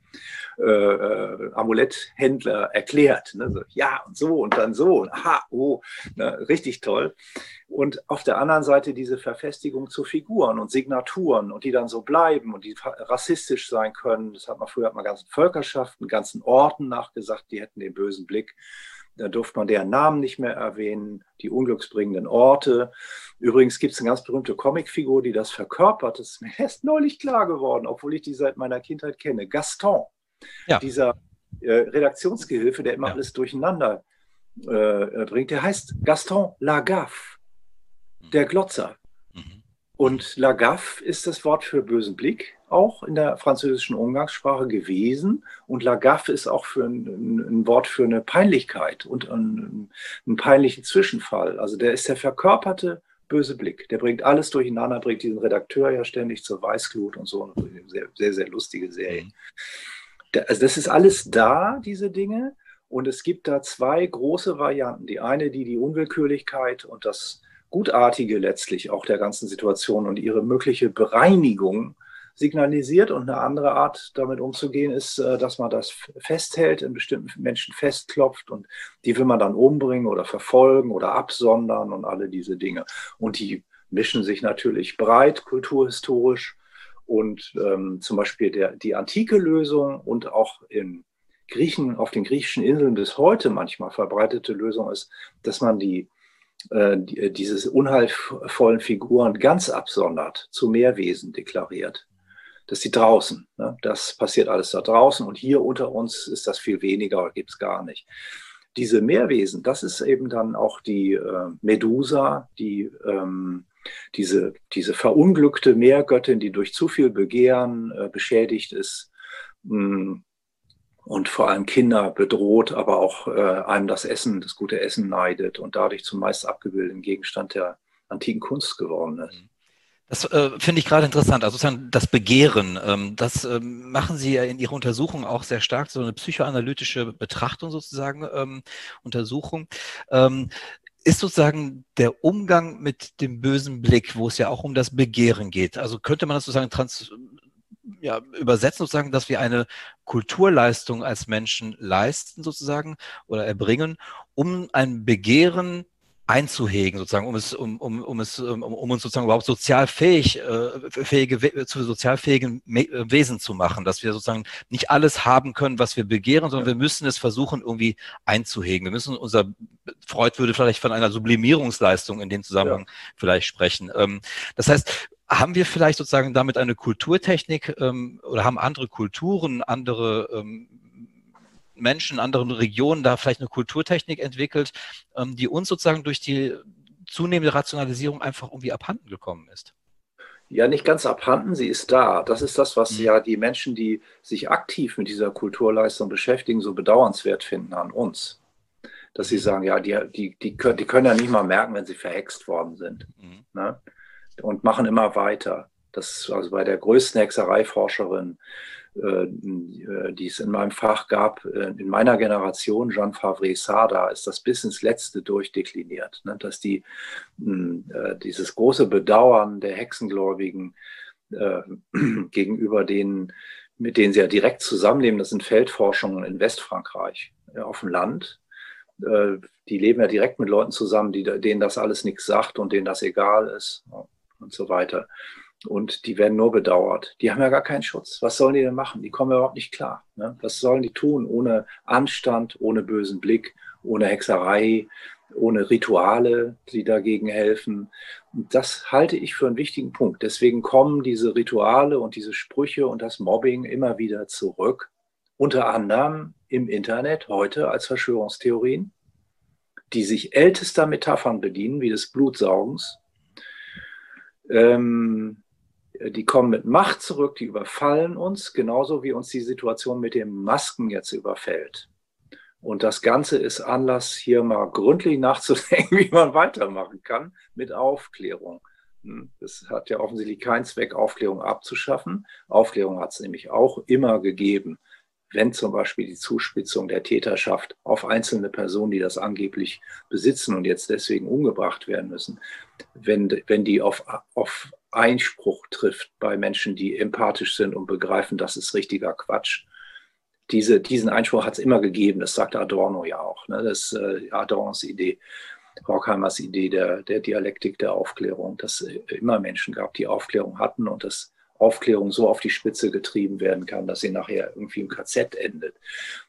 äh, Amuletthändler erklärt. Ne? So, ja, und so und dann so. Und aha, oh, ne? richtig toll. Und auf der anderen Seite diese Verfestigung zu Figuren und Signaturen und die dann so bleiben und die rassistisch sein können. Das hat man früher hat man ganzen Völkerschaften, ganzen Orten nachgesagt, die hätten den bösen Blick. Da durfte man deren Namen nicht mehr erwähnen, die unglücksbringenden Orte. Übrigens gibt es eine ganz berühmte Comicfigur, die das verkörpert. Das ist mir erst neulich klar geworden, obwohl ich die seit meiner Kindheit kenne. Gaston ja. dieser äh, Redaktionsgehilfe, der immer ja. alles durcheinander äh, bringt, der heißt Gaston Lagaffe, mhm. der Glotzer. Mhm. Und Lagaffe ist das Wort für bösen Blick auch in der französischen Umgangssprache gewesen. Und Lagaffe ist auch für ein, ein, Wort für eine Peinlichkeit und einen, einen peinlichen Zwischenfall. Also der ist der verkörperte böse Blick. Der bringt alles durcheinander, bringt diesen Redakteur ja ständig zur Weißglut und so. Eine sehr, sehr, sehr lustige Serie. Mhm also das ist alles da, diese Dinge. Und es gibt da zwei große Varianten. Die eine, die die Unwillkürlichkeit und das Gutartige letztlich auch der ganzen Situation und ihre mögliche Bereinigung signalisiert. Und eine andere Art, damit umzugehen, ist, äh, dass man das festhält, in bestimmten Menschen festklopft und die will man dann umbringen oder verfolgen oder absondern und alle diese Dinge. Und die mischen sich natürlich breit kulturhistorisch und ähm, zum Beispiel der, die antike Lösung und auch in Griechen, auf den griechischen Inseln bis heute manchmal verbreitete Lösung ist, dass man die, äh, die äh, diese unheilvollen Figuren ganz absondert, zu Mehrwesen deklariert. Das die draußen. Ne? Das passiert alles da draußen und hier unter uns ist das viel weniger, gibt es gar nicht. Diese Mehrwesen, das ist eben dann auch die äh, Medusa, die ähm, diese, diese verunglückte Meergöttin, die durch zu viel Begehren äh, beschädigt ist mm, und vor allem Kinder bedroht, aber auch äh, einem das Essen, das gute Essen neidet und dadurch zum meist abgebildeten Gegenstand der antiken Kunst geworden ist. Das äh, finde ich gerade interessant. Also sozusagen das Begehren, ähm, das ähm, machen Sie ja in Ihrer Untersuchung auch sehr stark, so eine psychoanalytische Betrachtung sozusagen, ähm, Untersuchung. Ist sozusagen der Umgang mit dem bösen Blick, wo es ja auch um das Begehren geht. Also könnte man das sozusagen trans ja, übersetzen sozusagen, dass wir eine Kulturleistung als Menschen leisten sozusagen oder erbringen, um ein Begehren einzuhegen, sozusagen, um es, um, um, um es, um, um uns sozusagen überhaupt sozialfähig, äh, fähige, zu sozialfähigen äh, Wesen zu machen, dass wir sozusagen nicht alles haben können, was wir begehren, sondern wir müssen es versuchen, irgendwie einzuhegen. Wir müssen unser, Freud würde vielleicht von einer Sublimierungsleistung in dem Zusammenhang ja. vielleicht sprechen. Ähm, das heißt, haben wir vielleicht sozusagen damit eine Kulturtechnik ähm, oder haben andere Kulturen, andere ähm, Menschen in anderen Regionen da vielleicht eine Kulturtechnik entwickelt, ähm, die uns sozusagen durch die zunehmende Rationalisierung einfach irgendwie abhanden gekommen ist? Ja, nicht ganz abhanden, sie ist da. Das ist das, was mhm. ja die Menschen, die sich aktiv mit dieser Kulturleistung beschäftigen, so bedauernswert finden an uns. Dass sie mhm. sagen, ja, die, die, die, können, die können ja nicht mal merken, wenn sie verhext worden sind. Mhm. Ne? Und machen immer weiter. Das also bei der größten Hexereiforscherin die es in meinem Fach gab, äh, in meiner Generation, Jean Favre Sada, ist das bis ins Letzte durchdekliniert, ne? dass die, hm, äh, dieses große Bedauern der Hexengläubigen *clears throat* gegenüber denen, mit denen sie ja direkt zusammenleben, das sind Feldforschungen in Westfrankreich auf dem Land. Die leben ja direkt mit Leuten zusammen, die, denen das alles nichts sagt und denen das egal ist und so weiter. Und die werden nur bedauert. Die haben ja gar keinen Schutz. Was sollen die denn machen? Die kommen überhaupt nicht klar. Ne? Was sollen die tun ohne Anstand, ohne bösen Blick, ohne Hexerei, ohne Rituale, die dagegen helfen? Und das halte ich für einen wichtigen Punkt. Deswegen kommen diese Rituale und diese Sprüche und das Mobbing immer wieder zurück. Unter anderem im Internet heute als Verschwörungstheorien, die sich ältester Metaphern bedienen, wie des Blutsaugens. Ähm, die kommen mit Macht zurück, die überfallen uns, genauso wie uns die Situation mit den Masken jetzt überfällt. Und das Ganze ist Anlass, hier mal gründlich nachzudenken, *laughs* wie man weitermachen kann mit Aufklärung. Es hm, hat ja offensichtlich keinen Zweck, Aufklärung abzuschaffen. Aufklärung hat es nämlich auch immer gegeben wenn zum Beispiel die Zuspitzung der Täterschaft auf einzelne Personen, die das angeblich besitzen und jetzt deswegen umgebracht werden müssen, wenn, wenn die auf, auf Einspruch trifft bei Menschen, die empathisch sind und begreifen, das ist richtiger Quatsch. Diese, diesen Einspruch hat es immer gegeben, das sagte Adorno ja auch. Ne? Das ist äh, Adornos Idee, Horkheimers Idee der, der Dialektik der Aufklärung, dass es immer Menschen gab, die Aufklärung hatten und das Aufklärung so auf die Spitze getrieben werden kann, dass sie nachher irgendwie im KZ endet.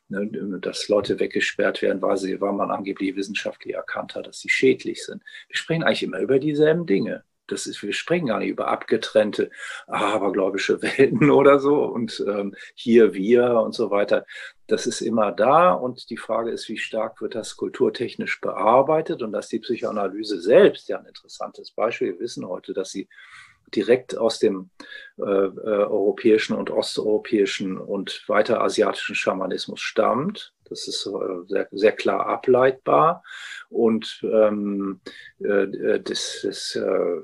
Ne, dass Leute weggesperrt werden, weil, sie, weil man angeblich wissenschaftlich erkannt hat, dass sie schädlich sind. Wir sprechen eigentlich immer über dieselben Dinge. Das ist, wir sprechen gar nicht über abgetrennte, abergläubische *laughs* Welten oder so und ähm, hier wir und so weiter. Das ist immer da und die Frage ist, wie stark wird das kulturtechnisch bearbeitet und dass die Psychoanalyse selbst ja ein interessantes Beispiel. Wir wissen heute, dass sie direkt aus dem äh, äh, europäischen und osteuropäischen und weiter asiatischen Schamanismus stammt. Das ist äh, sehr, sehr klar ableitbar. Und ähm, äh, das, das, äh,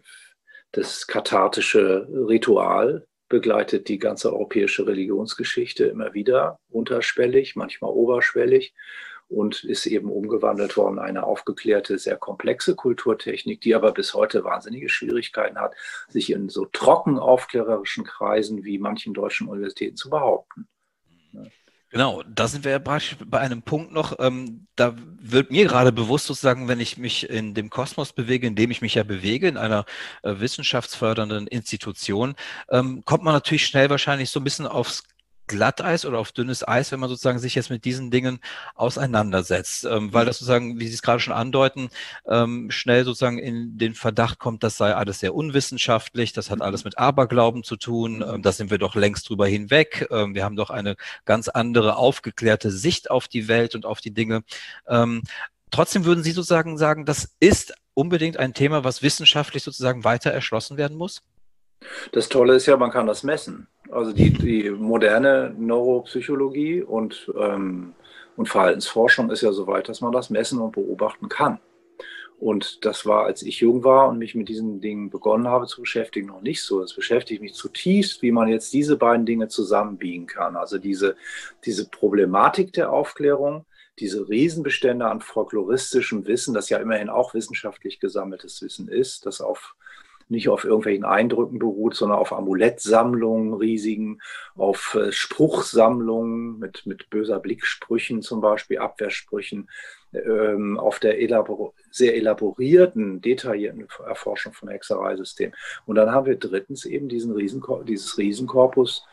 das kathartische Ritual begleitet die ganze europäische Religionsgeschichte immer wieder unterschwellig, manchmal oberschwellig und ist eben umgewandelt worden, eine aufgeklärte, sehr komplexe Kulturtechnik, die aber bis heute wahnsinnige Schwierigkeiten hat, sich in so trocken aufklärerischen Kreisen wie manchen deutschen Universitäten zu behaupten. Genau, da sind wir ja praktisch bei einem Punkt noch, ähm, da wird mir gerade bewusst sozusagen, wenn ich mich in dem Kosmos bewege, in dem ich mich ja bewege, in einer äh, wissenschaftsfördernden Institution, ähm, kommt man natürlich schnell wahrscheinlich so ein bisschen aufs Glatteis oder auf dünnes Eis, wenn man sozusagen sich jetzt mit diesen Dingen auseinandersetzt, ähm, weil mhm. das sozusagen, wie Sie es gerade schon andeuten, ähm, schnell sozusagen in den Verdacht kommt, das sei alles sehr unwissenschaftlich, das hat alles mhm. mit Aberglauben zu tun, ähm, da sind wir doch längst drüber hinweg, ähm, wir haben doch eine ganz andere aufgeklärte Sicht auf die Welt und auf die Dinge. Ähm, trotzdem würden Sie sozusagen sagen, das ist unbedingt ein Thema, was wissenschaftlich sozusagen weiter erschlossen werden muss? Das Tolle ist ja, man kann das messen. Also die, die moderne Neuropsychologie und, ähm, und Verhaltensforschung ist ja so weit, dass man das messen und beobachten kann. Und das war, als ich jung war und mich mit diesen Dingen begonnen habe zu beschäftigen, noch nicht so. Es beschäftigt mich zutiefst, wie man jetzt diese beiden Dinge zusammenbiegen kann. Also diese, diese Problematik der Aufklärung, diese Riesenbestände an folkloristischem Wissen, das ja immerhin auch wissenschaftlich gesammeltes Wissen ist, das auf nicht auf irgendwelchen Eindrücken beruht, sondern auf Amulettsammlungen, riesigen, auf äh, Spruchsammlungen mit, mit böser Blicksprüchen zum Beispiel, Abwehrsprüchen, ähm, auf der elabor sehr elaborierten, detaillierten Erforschung von Hexereisystemen. Und dann haben wir drittens eben diesen Riesenkor dieses Riesenkorpus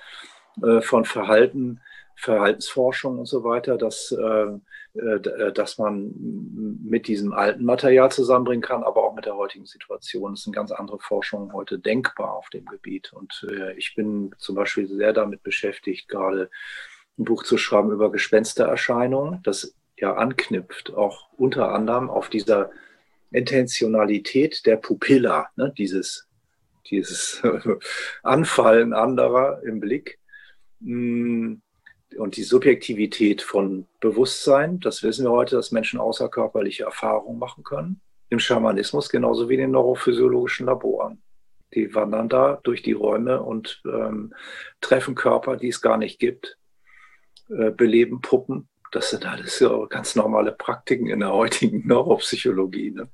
äh, von Verhalten, Verhaltensforschung und so weiter, dass, äh, äh, dass man mit diesem alten Material zusammenbringen kann, aber auch mit der heutigen Situation. Es sind ganz andere Forschungen heute denkbar auf dem Gebiet. Und äh, ich bin zum Beispiel sehr damit beschäftigt, gerade ein Buch zu schreiben über Gespenstererscheinungen, das ja anknüpft, auch unter anderem auf dieser Intentionalität der Pupilla, ne, dieses, dieses *laughs* Anfallen anderer im Blick. Mm, und die Subjektivität von Bewusstsein, das wissen wir heute, dass Menschen außerkörperliche Erfahrungen machen können. Im Schamanismus genauso wie in den neurophysiologischen Laboren. Die wandern da durch die Räume und ähm, treffen Körper, die es gar nicht gibt, äh, beleben Puppen. Das sind alles so ganz normale Praktiken in der heutigen *laughs* Neuropsychologie. Ne?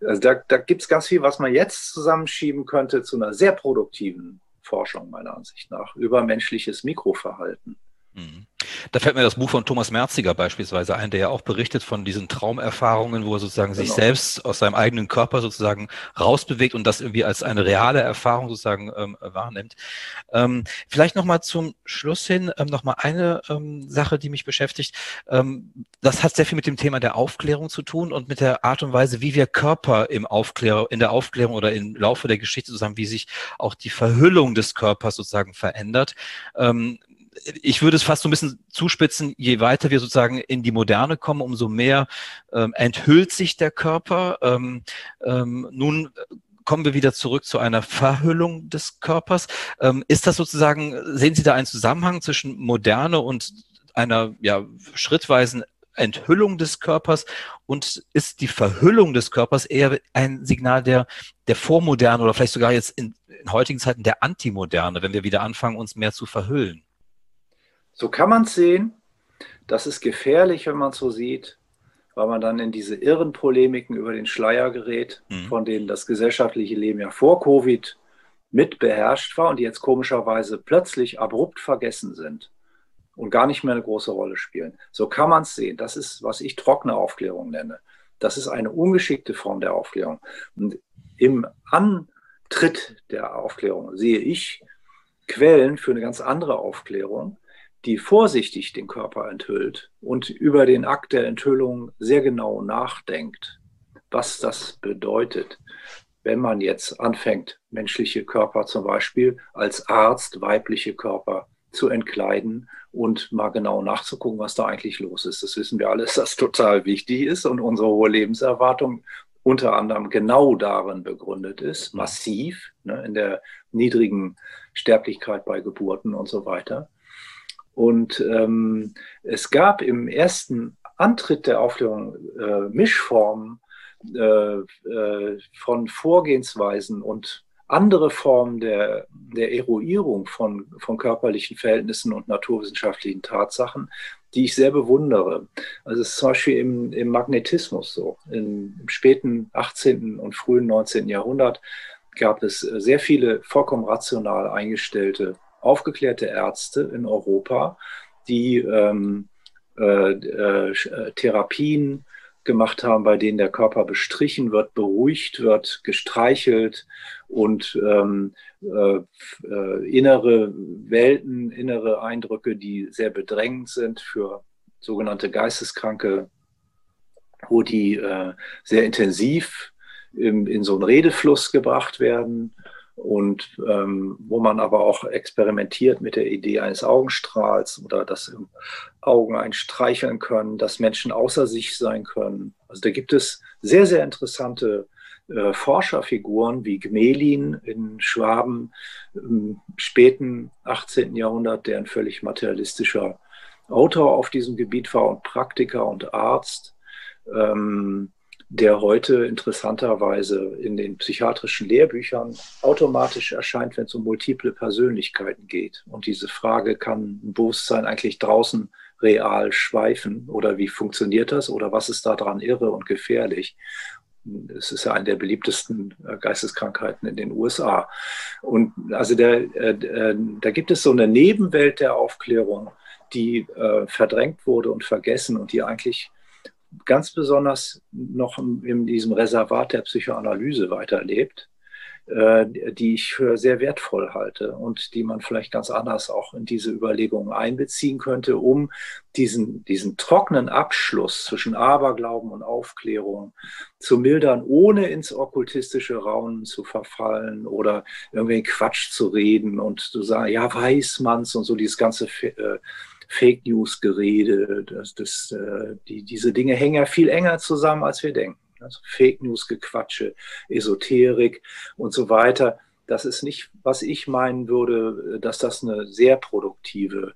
Also da, da gibt es ganz viel, was man jetzt zusammenschieben könnte zu einer sehr produktiven Forschung meiner Ansicht nach über menschliches Mikroverhalten. Mhm. Da fällt mir das Buch von Thomas Merziger beispielsweise ein, der ja auch berichtet von diesen Traumerfahrungen, wo er sozusagen genau. sich selbst aus seinem eigenen Körper sozusagen rausbewegt und das irgendwie als eine reale Erfahrung sozusagen ähm, wahrnimmt. Ähm, vielleicht nochmal zum Schluss hin ähm, nochmal eine ähm, Sache, die mich beschäftigt. Ähm, das hat sehr viel mit dem Thema der Aufklärung zu tun und mit der Art und Weise, wie wir Körper im Aufklär in der Aufklärung oder im Laufe der Geschichte sozusagen, wie sich auch die Verhüllung des Körpers sozusagen verändert. Ich würde es fast so ein bisschen zuspitzen, je weiter wir sozusagen in die Moderne kommen, umso mehr ähm, enthüllt sich der Körper. Ähm, ähm, nun kommen wir wieder zurück zu einer Verhüllung des Körpers. Ähm, ist das sozusagen, sehen Sie da einen Zusammenhang zwischen Moderne und einer ja, schrittweisen Enthüllung des Körpers und ist die Verhüllung des Körpers eher ein Signal der, der Vormoderne oder vielleicht sogar jetzt in, in heutigen Zeiten der Antimoderne, wenn wir wieder anfangen, uns mehr zu verhüllen? So kann man es sehen. Das ist gefährlich, wenn man es so sieht, weil man dann in diese irren Polemiken über den Schleier gerät, mhm. von denen das gesellschaftliche Leben ja vor Covid mit beherrscht war und die jetzt komischerweise plötzlich abrupt vergessen sind und gar nicht mehr eine große Rolle spielen. So kann man es sehen. Das ist, was ich trockene Aufklärung nenne. Das ist eine ungeschickte Form der Aufklärung. Und im Antritt der Aufklärung sehe ich Quellen für eine ganz andere Aufklärung, die vorsichtig den Körper enthüllt und über den Akt der Enthüllung sehr genau nachdenkt, was das bedeutet, wenn man jetzt anfängt, menschliche Körper zum Beispiel als Arzt, weibliche Körper zu entkleiden und mal genau nachzugucken, was da eigentlich los ist. Das wissen wir alles, dass das total wichtig ist und unsere hohe Lebenserwartung unter anderem genau darin begründet ist, massiv ne, in der niedrigen Sterblichkeit bei Geburten und so weiter. Und ähm, es gab im ersten Antritt der Aufklärung äh, Mischformen äh, äh, von Vorgehensweisen und andere Formen der, der Eruierung von, von körperlichen Verhältnissen und naturwissenschaftlichen Tatsachen, die ich sehr bewundere. Also es ist zum Beispiel im, im Magnetismus so. In, Im späten 18. und frühen 19. Jahrhundert gab es sehr viele vollkommen rational eingestellte aufgeklärte Ärzte in Europa, die ähm, äh, äh, Therapien gemacht haben, bei denen der Körper bestrichen wird, beruhigt wird, gestreichelt und ähm, äh, äh, innere Welten, innere Eindrücke, die sehr bedrängend sind für sogenannte Geisteskranke, wo die äh, sehr intensiv in, in so einen Redefluss gebracht werden und ähm, wo man aber auch experimentiert mit der Idee eines Augenstrahls oder dass Augen einstreicheln können, dass Menschen außer sich sein können. Also da gibt es sehr, sehr interessante äh, Forscherfiguren wie Gmelin in Schwaben im späten 18. Jahrhundert, der ein völlig materialistischer Autor auf diesem Gebiet war und Praktiker und Arzt. Ähm, der heute interessanterweise in den psychiatrischen Lehrbüchern automatisch erscheint, wenn es um multiple Persönlichkeiten geht. Und diese Frage, kann ein Bewusstsein eigentlich draußen real schweifen oder wie funktioniert das oder was ist daran irre und gefährlich? Es ist ja eine der beliebtesten äh, Geisteskrankheiten in den USA. Und also der, äh, äh, da gibt es so eine Nebenwelt der Aufklärung, die äh, verdrängt wurde und vergessen und die eigentlich ganz besonders noch in diesem Reservat der Psychoanalyse weiterlebt, äh, die ich für sehr wertvoll halte und die man vielleicht ganz anders auch in diese Überlegungen einbeziehen könnte, um diesen, diesen trockenen Abschluss zwischen Aberglauben und Aufklärung zu mildern, ohne ins okkultistische Raunen zu verfallen oder irgendwie Quatsch zu reden und zu sagen, ja, weiß man's und so dieses ganze äh, Fake News Gerede, das, das, äh, die, diese Dinge hängen ja viel enger zusammen, als wir denken. Also Fake News Gequatsche, Esoterik und so weiter. Das ist nicht, was ich meinen würde, dass das eine sehr produktive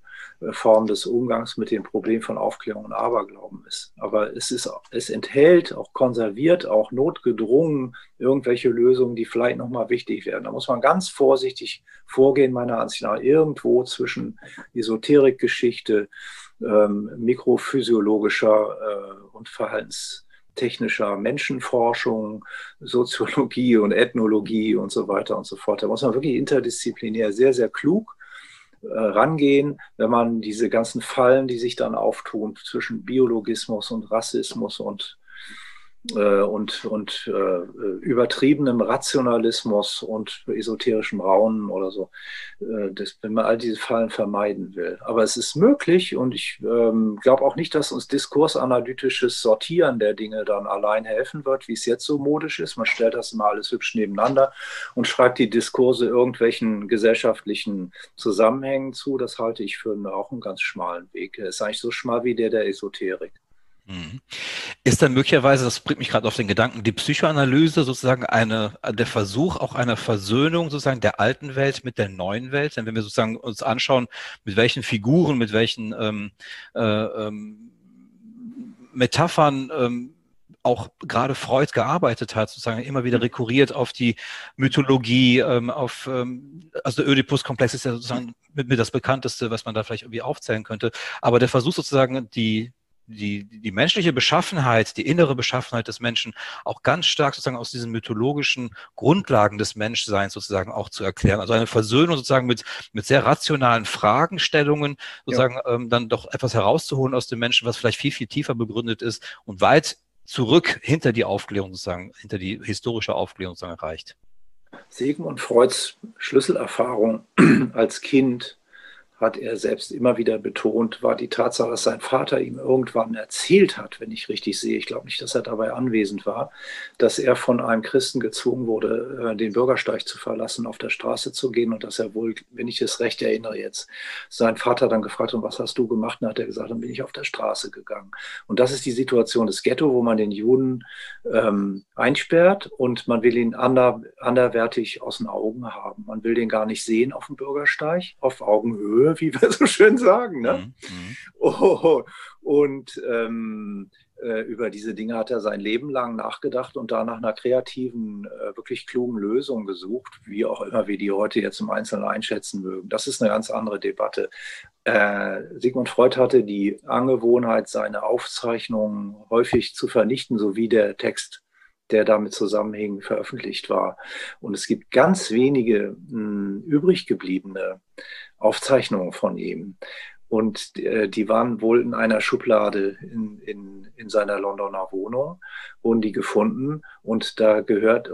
Form des Umgangs mit dem Problem von Aufklärung und Aberglauben ist. Aber es, ist, es enthält, auch konserviert, auch notgedrungen irgendwelche Lösungen, die vielleicht nochmal wichtig werden. Da muss man ganz vorsichtig vorgehen, meiner Ansicht nach, irgendwo zwischen Esoterikgeschichte, ähm, mikrophysiologischer äh, und verhaltenstechnischer Menschenforschung, Soziologie und Ethnologie und so weiter und so fort. Da muss man wirklich interdisziplinär sehr, sehr klug rangehen, wenn man diese ganzen Fallen, die sich dann auftun zwischen Biologismus und Rassismus und äh, und, und äh, übertriebenem Rationalismus und esoterischem Raunen oder so, äh, das, wenn man all diese Fallen vermeiden will. Aber es ist möglich und ich ähm, glaube auch nicht, dass uns diskursanalytisches Sortieren der Dinge dann allein helfen wird, wie es jetzt so modisch ist. Man stellt das immer alles hübsch nebeneinander und schreibt die Diskurse irgendwelchen gesellschaftlichen Zusammenhängen zu. Das halte ich für auch einen ganz schmalen Weg. Er ist eigentlich so schmal wie der der Esoterik. Mhm. Ist dann möglicherweise, das bringt mich gerade auf den Gedanken, die Psychoanalyse sozusagen eine, der Versuch auch einer Versöhnung sozusagen der alten Welt mit der neuen Welt? Denn wenn wir sozusagen uns anschauen, mit welchen Figuren, mit welchen ähm, äh, ähm, Metaphern ähm, auch gerade Freud gearbeitet hat, sozusagen immer wieder mhm. rekurriert auf die Mythologie, ähm, auf, ähm, also der Oedipus-Komplex ist ja sozusagen mit, mit das bekannteste, was man da vielleicht irgendwie aufzählen könnte. Aber der Versuch sozusagen, die, die, die menschliche Beschaffenheit, die innere Beschaffenheit des Menschen auch ganz stark sozusagen aus diesen mythologischen Grundlagen des Menschseins sozusagen auch zu erklären. Also eine Versöhnung sozusagen mit, mit sehr rationalen Fragestellungen, sozusagen ja. ähm, dann doch etwas herauszuholen aus dem Menschen, was vielleicht viel, viel tiefer begründet ist und weit zurück hinter die Aufklärung sozusagen, hinter die historische Aufklärung sozusagen reicht. Sigmund Freuds Schlüsselerfahrung *clears throat* als Kind hat er selbst immer wieder betont, war die Tatsache, dass sein Vater ihm irgendwann erzählt hat, wenn ich richtig sehe, ich glaube nicht, dass er dabei anwesend war, dass er von einem Christen gezwungen wurde, äh, den Bürgersteig zu verlassen, auf der Straße zu gehen und dass er wohl, wenn ich es recht erinnere jetzt, sein Vater dann gefragt hat, was hast du gemacht? Und hat er gesagt, dann bin ich auf der Straße gegangen. Und das ist die Situation des Ghetto, wo man den Juden ähm, einsperrt und man will ihn ander, anderwertig aus den Augen haben. Man will den gar nicht sehen auf dem Bürgersteig, auf Augenhöhe wie wir *laughs* so schön sagen. Ne? Mhm. mhm. Oh, und ähm, äh, über diese Dinge hat er sein Leben lang nachgedacht und da nach einer kreativen, äh, wirklich klugen Lösung gesucht, wie auch immer wir die heute jetzt im Einzelnen einschätzen mögen. Das ist eine ganz andere Debatte. Äh, Sigmund Freud hatte die Angewohnheit, seine Aufzeichnungen häufig zu vernichten, so wie der Text der damit zusammenhängend veröffentlicht war. Und es gibt ganz wenige mh, übrig gebliebene Aufzeichnungen von ihm. Und äh, die waren wohl in einer Schublade in, in, in seiner Londoner Wohnung, wurden die gefunden. Und da gehört,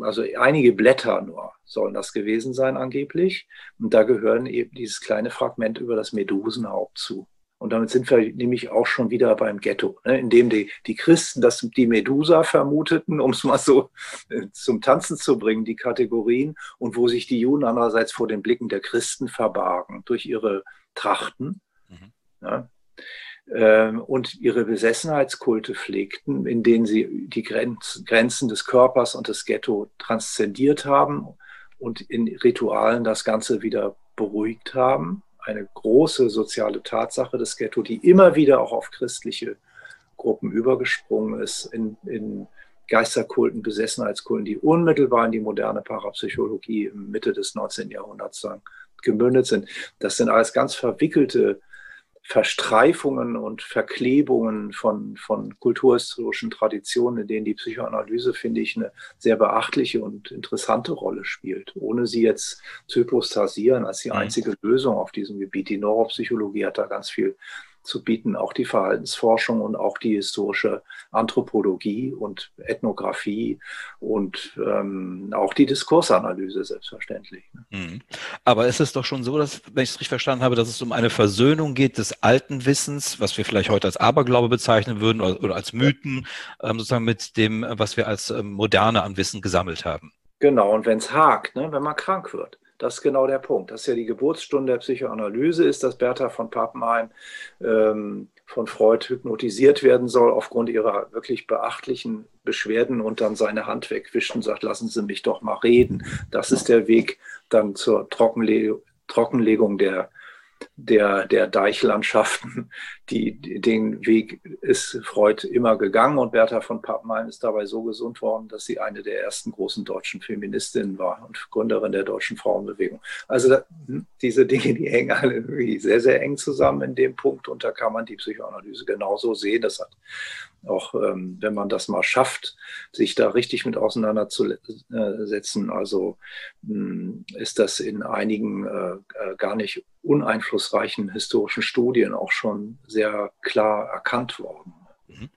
also einige Blätter nur sollen das gewesen sein angeblich. Und da gehören eben dieses kleine Fragment über das Medusenhaupt zu. Und damit sind wir nämlich auch schon wieder beim Ghetto, ne, in dem die, die Christen das die Medusa vermuteten, um es mal so äh, zum Tanzen zu bringen, die Kategorien, und wo sich die Juden andererseits vor den Blicken der Christen verbargen durch ihre Trachten. Mhm. Ja, ähm, und ihre Besessenheitskulte pflegten, in denen sie die Grenz, Grenzen des Körpers und des Ghetto transzendiert haben und in Ritualen das Ganze wieder beruhigt haben eine große soziale Tatsache des Ghetto, die immer wieder auch auf christliche Gruppen übergesprungen ist in, in Geisterkulten, Besessenheitskulten, die unmittelbar in die moderne Parapsychologie Mitte des 19. Jahrhunderts gemündet sind. Das sind alles ganz verwickelte Verstreifungen und Verklebungen von, von kulturhistorischen Traditionen, in denen die Psychoanalyse, finde ich, eine sehr beachtliche und interessante Rolle spielt. Ohne sie jetzt zu hypostasieren als die mhm. einzige Lösung auf diesem Gebiet. Die Neuropsychologie hat da ganz viel zu bieten, auch die Verhaltensforschung und auch die historische Anthropologie und Ethnographie und ähm, auch die Diskursanalyse selbstverständlich. Ne? Mhm. Aber es ist doch schon so, dass, wenn ich es richtig verstanden habe, dass es um eine Versöhnung geht des alten Wissens, was wir vielleicht heute als Aberglaube bezeichnen würden oder, oder als Mythen, ähm, sozusagen mit dem, was wir als ähm, Moderne an Wissen gesammelt haben. Genau, und wenn es hakt, ne, wenn man krank wird das ist genau der Punkt. Das ist ja die Geburtsstunde der Psychoanalyse, ist, dass Bertha von Pappenheim ähm, von Freud hypnotisiert werden soll aufgrund ihrer wirklich beachtlichen Beschwerden und dann seine Hand wegwischt und sagt, lassen Sie mich doch mal reden. Das ist der Weg dann zur Trockenle Trockenlegung der der, der Deichlandschaften. *laughs* Die, den Weg ist Freud immer gegangen und Bertha von Pappenheim ist dabei so gesund worden, dass sie eine der ersten großen deutschen Feministinnen war und Gründerin der deutschen Frauenbewegung. Also da, diese Dinge, die hängen alle sehr, sehr eng zusammen in dem Punkt und da kann man die Psychoanalyse genauso sehen. Das hat auch, ähm, wenn man das mal schafft, sich da richtig mit auseinanderzusetzen, also mh, ist das in einigen äh, äh gar nicht uneinflussreichen historischen Studien auch schon sehr klar erkannt worden. Mhm.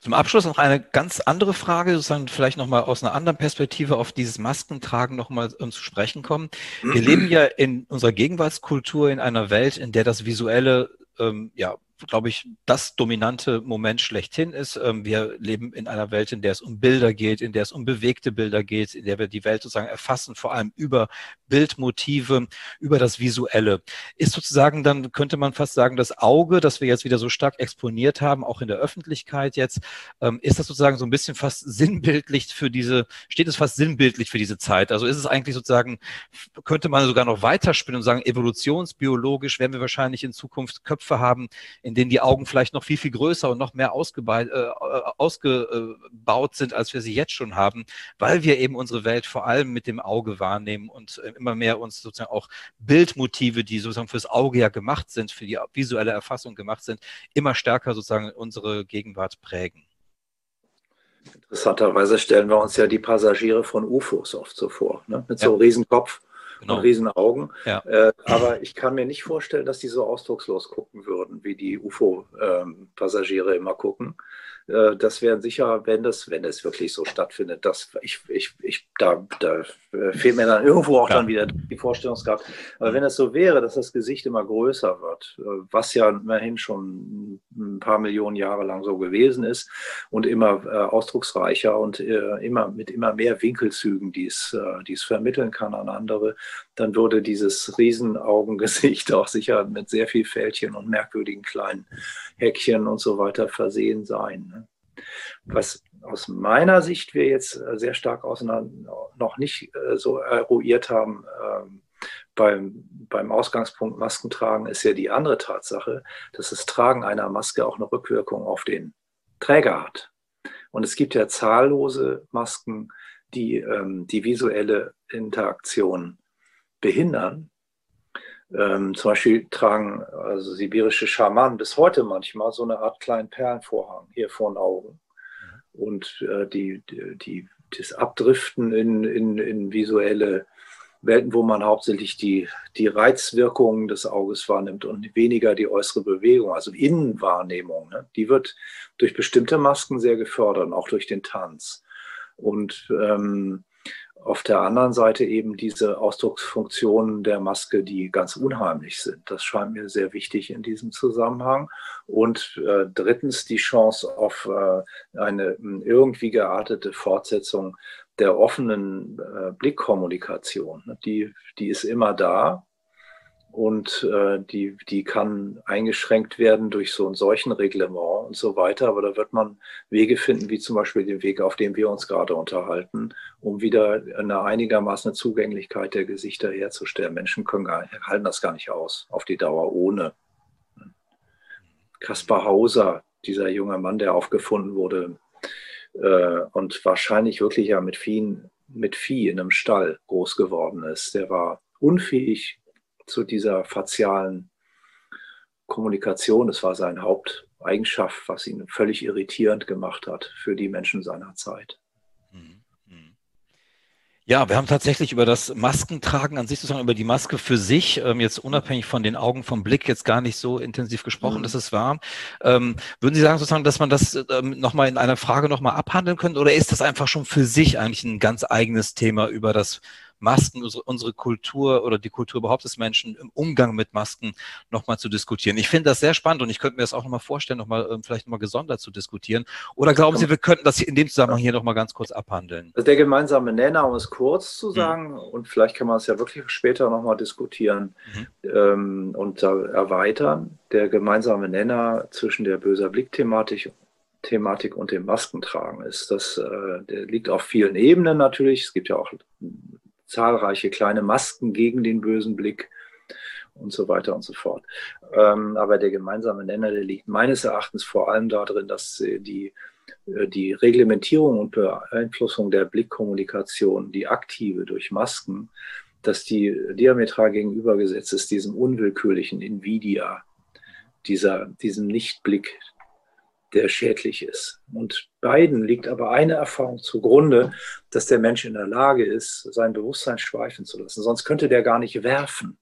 Zum Abschluss noch eine ganz andere Frage, sozusagen vielleicht nochmal aus einer anderen Perspektive auf dieses Maskentragen nochmal um, zu sprechen kommen. Wir leben ja in unserer Gegenwartskultur in einer Welt, in der das Visuelle ähm, ja glaube ich, das dominante Moment schlechthin ist. Ähm, wir leben in einer Welt, in der es um Bilder geht, in der es um bewegte Bilder geht, in der wir die Welt sozusagen erfassen, vor allem über Bildmotive, über das Visuelle. Ist sozusagen dann, könnte man fast sagen, das Auge, das wir jetzt wieder so stark exponiert haben, auch in der Öffentlichkeit jetzt, ähm, ist das sozusagen so ein bisschen fast sinnbildlich für diese, steht es fast sinnbildlich für diese Zeit? Also ist es eigentlich sozusagen, könnte man sogar noch weiterspinnen und sagen, evolutionsbiologisch werden wir wahrscheinlich in Zukunft Köpfe haben, in denen die Augen vielleicht noch viel, viel größer und noch mehr ausgebaut, äh, ausgebaut sind, als wir sie jetzt schon haben, weil wir eben unsere Welt vor allem mit dem Auge wahrnehmen und äh, immer mehr uns sozusagen auch Bildmotive, die sozusagen fürs Auge ja gemacht sind, für die visuelle Erfassung gemacht sind, immer stärker sozusagen unsere Gegenwart prägen. Interessanterweise stellen wir uns ja die Passagiere von UFOs oft so vor, ne? mit ja. so einem Riesenkopf genau. und Riesenaugen. Ja. Äh, aber ich kann mir nicht vorstellen, dass die so ausdruckslos gucken würden, wie die UFO-Passagiere ähm, immer gucken. Äh, das wären sicher, wenn das, wenn es wirklich so stattfindet, das, ich, ich, ich, da, da äh, fehlt mir dann irgendwo auch ja. dann wieder die Vorstellungskraft. Aber wenn es so wäre, dass das Gesicht immer größer wird, äh, was ja immerhin schon ein paar Millionen Jahre lang so gewesen ist und immer äh, ausdrucksreicher und äh, immer mit immer mehr Winkelzügen, die es, die es vermitteln kann an andere, dann würde dieses Riesenaugengesicht *laughs* auch sicher mit sehr viel Fältchen und merkwürdigen kleinen Häkchen und so weiter versehen sein. Was aus meiner Sicht wir jetzt äh, sehr stark auseinander noch nicht äh, so eruiert haben ähm, beim, beim Ausgangspunkt Maskentragen, ist ja die andere Tatsache, dass das Tragen einer Maske auch eine Rückwirkung auf den Träger hat. Und es gibt ja zahllose Masken, die ähm, die visuelle Interaktion behindern. Ähm, zum Beispiel tragen also sibirische Schamanen bis heute manchmal so eine Art kleinen Perlenvorhang hier vor den Augen. Und äh, die, die, das Abdriften in, in, in visuelle Welten, wo man hauptsächlich die, die Reizwirkung des Auges wahrnimmt und weniger die äußere Bewegung, also Innenwahrnehmung, ne? die wird durch bestimmte Masken sehr gefördert, auch durch den Tanz. Und ähm, auf der anderen Seite eben diese Ausdrucksfunktionen der Maske, die ganz unheimlich sind. Das scheint mir sehr wichtig in diesem Zusammenhang. Und äh, drittens die Chance auf äh, eine irgendwie geartete Fortsetzung der offenen äh, Blickkommunikation. Die, die ist immer da und äh, die, die kann eingeschränkt werden durch so ein Seuchenreglement und so weiter. Aber da wird man Wege finden, wie zum Beispiel den Weg, auf dem wir uns gerade unterhalten, um wieder eine einigermaßen Zugänglichkeit der Gesichter herzustellen. Menschen können gar, halten das gar nicht aus, auf die Dauer ohne. Kaspar Hauser, dieser junge Mann, der aufgefunden wurde äh, und wahrscheinlich wirklich ja mit Vieh, mit Vieh in einem Stall groß geworden ist, der war unfähig zu dieser facialen Kommunikation. Das war seine Haupteigenschaft, was ihn völlig irritierend gemacht hat für die Menschen seiner Zeit. Ja, wir haben tatsächlich über das Maskentragen an sich sozusagen über die Maske für sich, ähm, jetzt unabhängig von den Augen vom Blick, jetzt gar nicht so intensiv gesprochen, mhm. dass es war. Ähm, würden Sie sagen sozusagen, dass man das ähm, nochmal in einer Frage nochmal abhandeln könnte oder ist das einfach schon für sich eigentlich ein ganz eigenes Thema über das Masken, unsere, Kultur oder die Kultur überhaupt des Menschen im Umgang mit Masken nochmal zu diskutieren. Ich finde das sehr spannend und ich könnte mir das auch nochmal vorstellen, nochmal ähm, vielleicht nochmal gesondert zu diskutieren. Oder glauben Sie, wir könnten das in dem Zusammenhang hier nochmal ganz kurz abhandeln? Also der gemeinsame Nenner, um es kurz zu hm. sagen, mhm. und vielleicht kann man es ja wirklich später nochmal diskutieren mhm. ähm, und erweitern. Der gemeinsame Nenner zwischen der böser Blick-Thematik Thematik und dem Maskentragen ist. Das äh, der liegt auf vielen Ebenen natürlich. Es gibt ja auch zahlreiche kleine Masken gegen den bösen Blick und so weiter und so fort. Ähm, aber der gemeinsame Nenner, der liegt meines Erachtens vor allem darin, dass die, äh, die Reglementierung und Beeinflussung der Blickkommunikation, die aktive durch Masken, dass die diametral gegenübergesetzt ist diesem unwillkürlichen Nvidia, dieser, diesem Nichtblick, der schädlich ist. Und beiden liegt aber eine Erfahrung zugrunde, dass der Mensch in der Lage ist, sein Bewusstsein schweifen zu lassen. Sonst könnte der gar nicht werfen.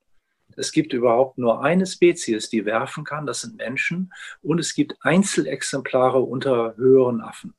Es gibt überhaupt nur eine Spezies, die werfen kann, das sind Menschen. Und es gibt Einzelexemplare unter höheren Affen.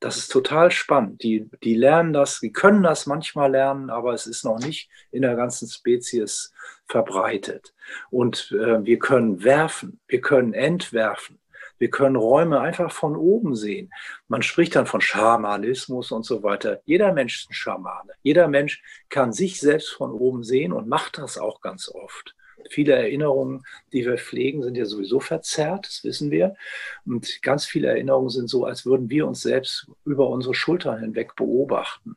Das ist total spannend. Die, die lernen das, die können das manchmal lernen, aber es ist noch nicht in der ganzen Spezies verbreitet. Und äh, wir können werfen, wir können entwerfen. Wir können Räume einfach von oben sehen. Man spricht dann von Schamanismus und so weiter. Jeder Mensch ist ein Schamane. Jeder Mensch kann sich selbst von oben sehen und macht das auch ganz oft. Viele Erinnerungen, die wir pflegen, sind ja sowieso verzerrt, das wissen wir. Und ganz viele Erinnerungen sind so, als würden wir uns selbst über unsere Schultern hinweg beobachten.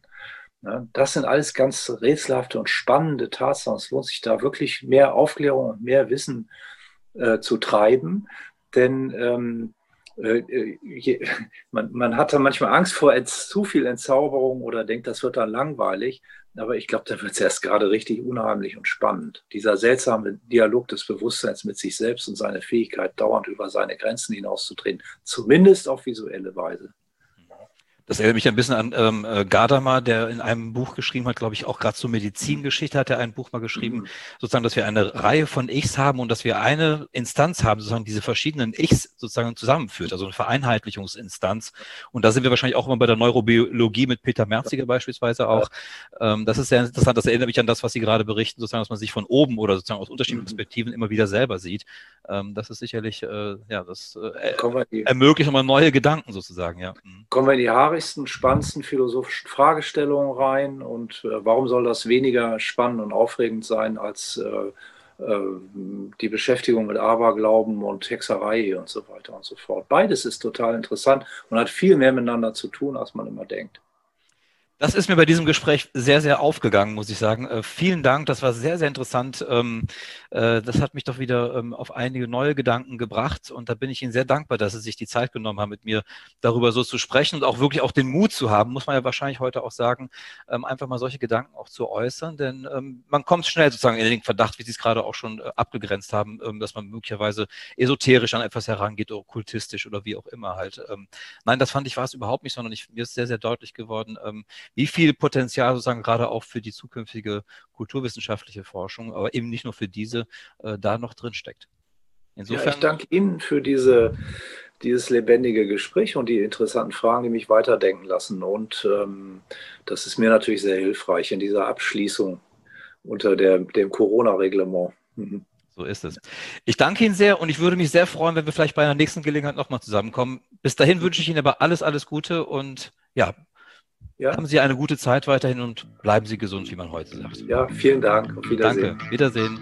Das sind alles ganz rätselhafte und spannende Tatsachen. Es lohnt sich da wirklich mehr Aufklärung und mehr Wissen äh, zu treiben, denn ähm, äh, äh, je, man, man hat da manchmal Angst vor zu viel Entzauberung oder denkt, das wird dann langweilig. Aber ich glaube, da wird es erst gerade richtig unheimlich und spannend. Dieser seltsame Dialog des Bewusstseins mit sich selbst und seine Fähigkeit, dauernd über seine Grenzen hinauszutreten, zumindest auf visuelle Weise. Das erinnert mich ein bisschen an ähm, äh, Gadamer, der in einem Buch geschrieben hat, glaube ich, auch gerade zur Medizingeschichte hat er ein Buch mal geschrieben, mhm. sozusagen, dass wir eine Reihe von Ichs haben und dass wir eine Instanz haben, sozusagen diese verschiedenen Ichs sozusagen zusammenführt, also eine Vereinheitlichungsinstanz. Und da sind wir wahrscheinlich auch immer bei der Neurobiologie mit Peter Merziger beispielsweise auch. Ähm, das ist sehr interessant, das erinnert mich an das, was Sie gerade berichten, sozusagen, dass man sich von oben oder sozusagen aus unterschiedlichen mhm. Perspektiven immer wieder selber sieht. Ähm, das ist sicherlich, äh, ja, das äh, ermöglicht nochmal neue Gedanken sozusagen, ja. Mhm. Kommen wir in die Haare traurigsten, spannendsten philosophischen Fragestellungen rein und äh, warum soll das weniger spannend und aufregend sein als äh, äh, die Beschäftigung mit Aberglauben und Hexerei und so weiter und so fort. Beides ist total interessant und hat viel mehr miteinander zu tun, als man immer denkt. Das ist mir bei diesem Gespräch sehr, sehr aufgegangen, muss ich sagen. Äh, vielen Dank, das war sehr, sehr interessant. Ähm, äh, das hat mich doch wieder ähm, auf einige neue Gedanken gebracht und da bin ich Ihnen sehr dankbar, dass Sie sich die Zeit genommen haben, mit mir darüber so zu sprechen und auch wirklich auch den Mut zu haben, muss man ja wahrscheinlich heute auch sagen, ähm, einfach mal solche Gedanken auch zu äußern, denn ähm, man kommt schnell sozusagen in den Verdacht, wie Sie es gerade auch schon äh, abgegrenzt haben, ähm, dass man möglicherweise esoterisch an etwas herangeht, okkultistisch oder wie auch immer halt. Ähm, nein, das fand ich war es überhaupt nicht, sondern ich, mir ist sehr, sehr deutlich geworden, wie viel Potenzial sozusagen gerade auch für die zukünftige kulturwissenschaftliche Forschung, aber eben nicht nur für diese, äh, da noch drin steckt. Insofern, ja, ich danke Ihnen für diese, dieses lebendige Gespräch und die interessanten Fragen, die mich weiterdenken lassen. Und ähm, das ist mir natürlich sehr hilfreich in dieser Abschließung unter der, dem Corona-Reglement. Mhm. So ist es. Ich danke Ihnen sehr und ich würde mich sehr freuen, wenn wir vielleicht bei einer nächsten Gelegenheit nochmal zusammenkommen. Bis dahin wünsche ich Ihnen aber alles, alles Gute und ja, ja. Haben Sie eine gute Zeit weiterhin und bleiben Sie gesund, wie man heute sagt. Ja, vielen Dank. Auf Wiedersehen. Danke. Wiedersehen.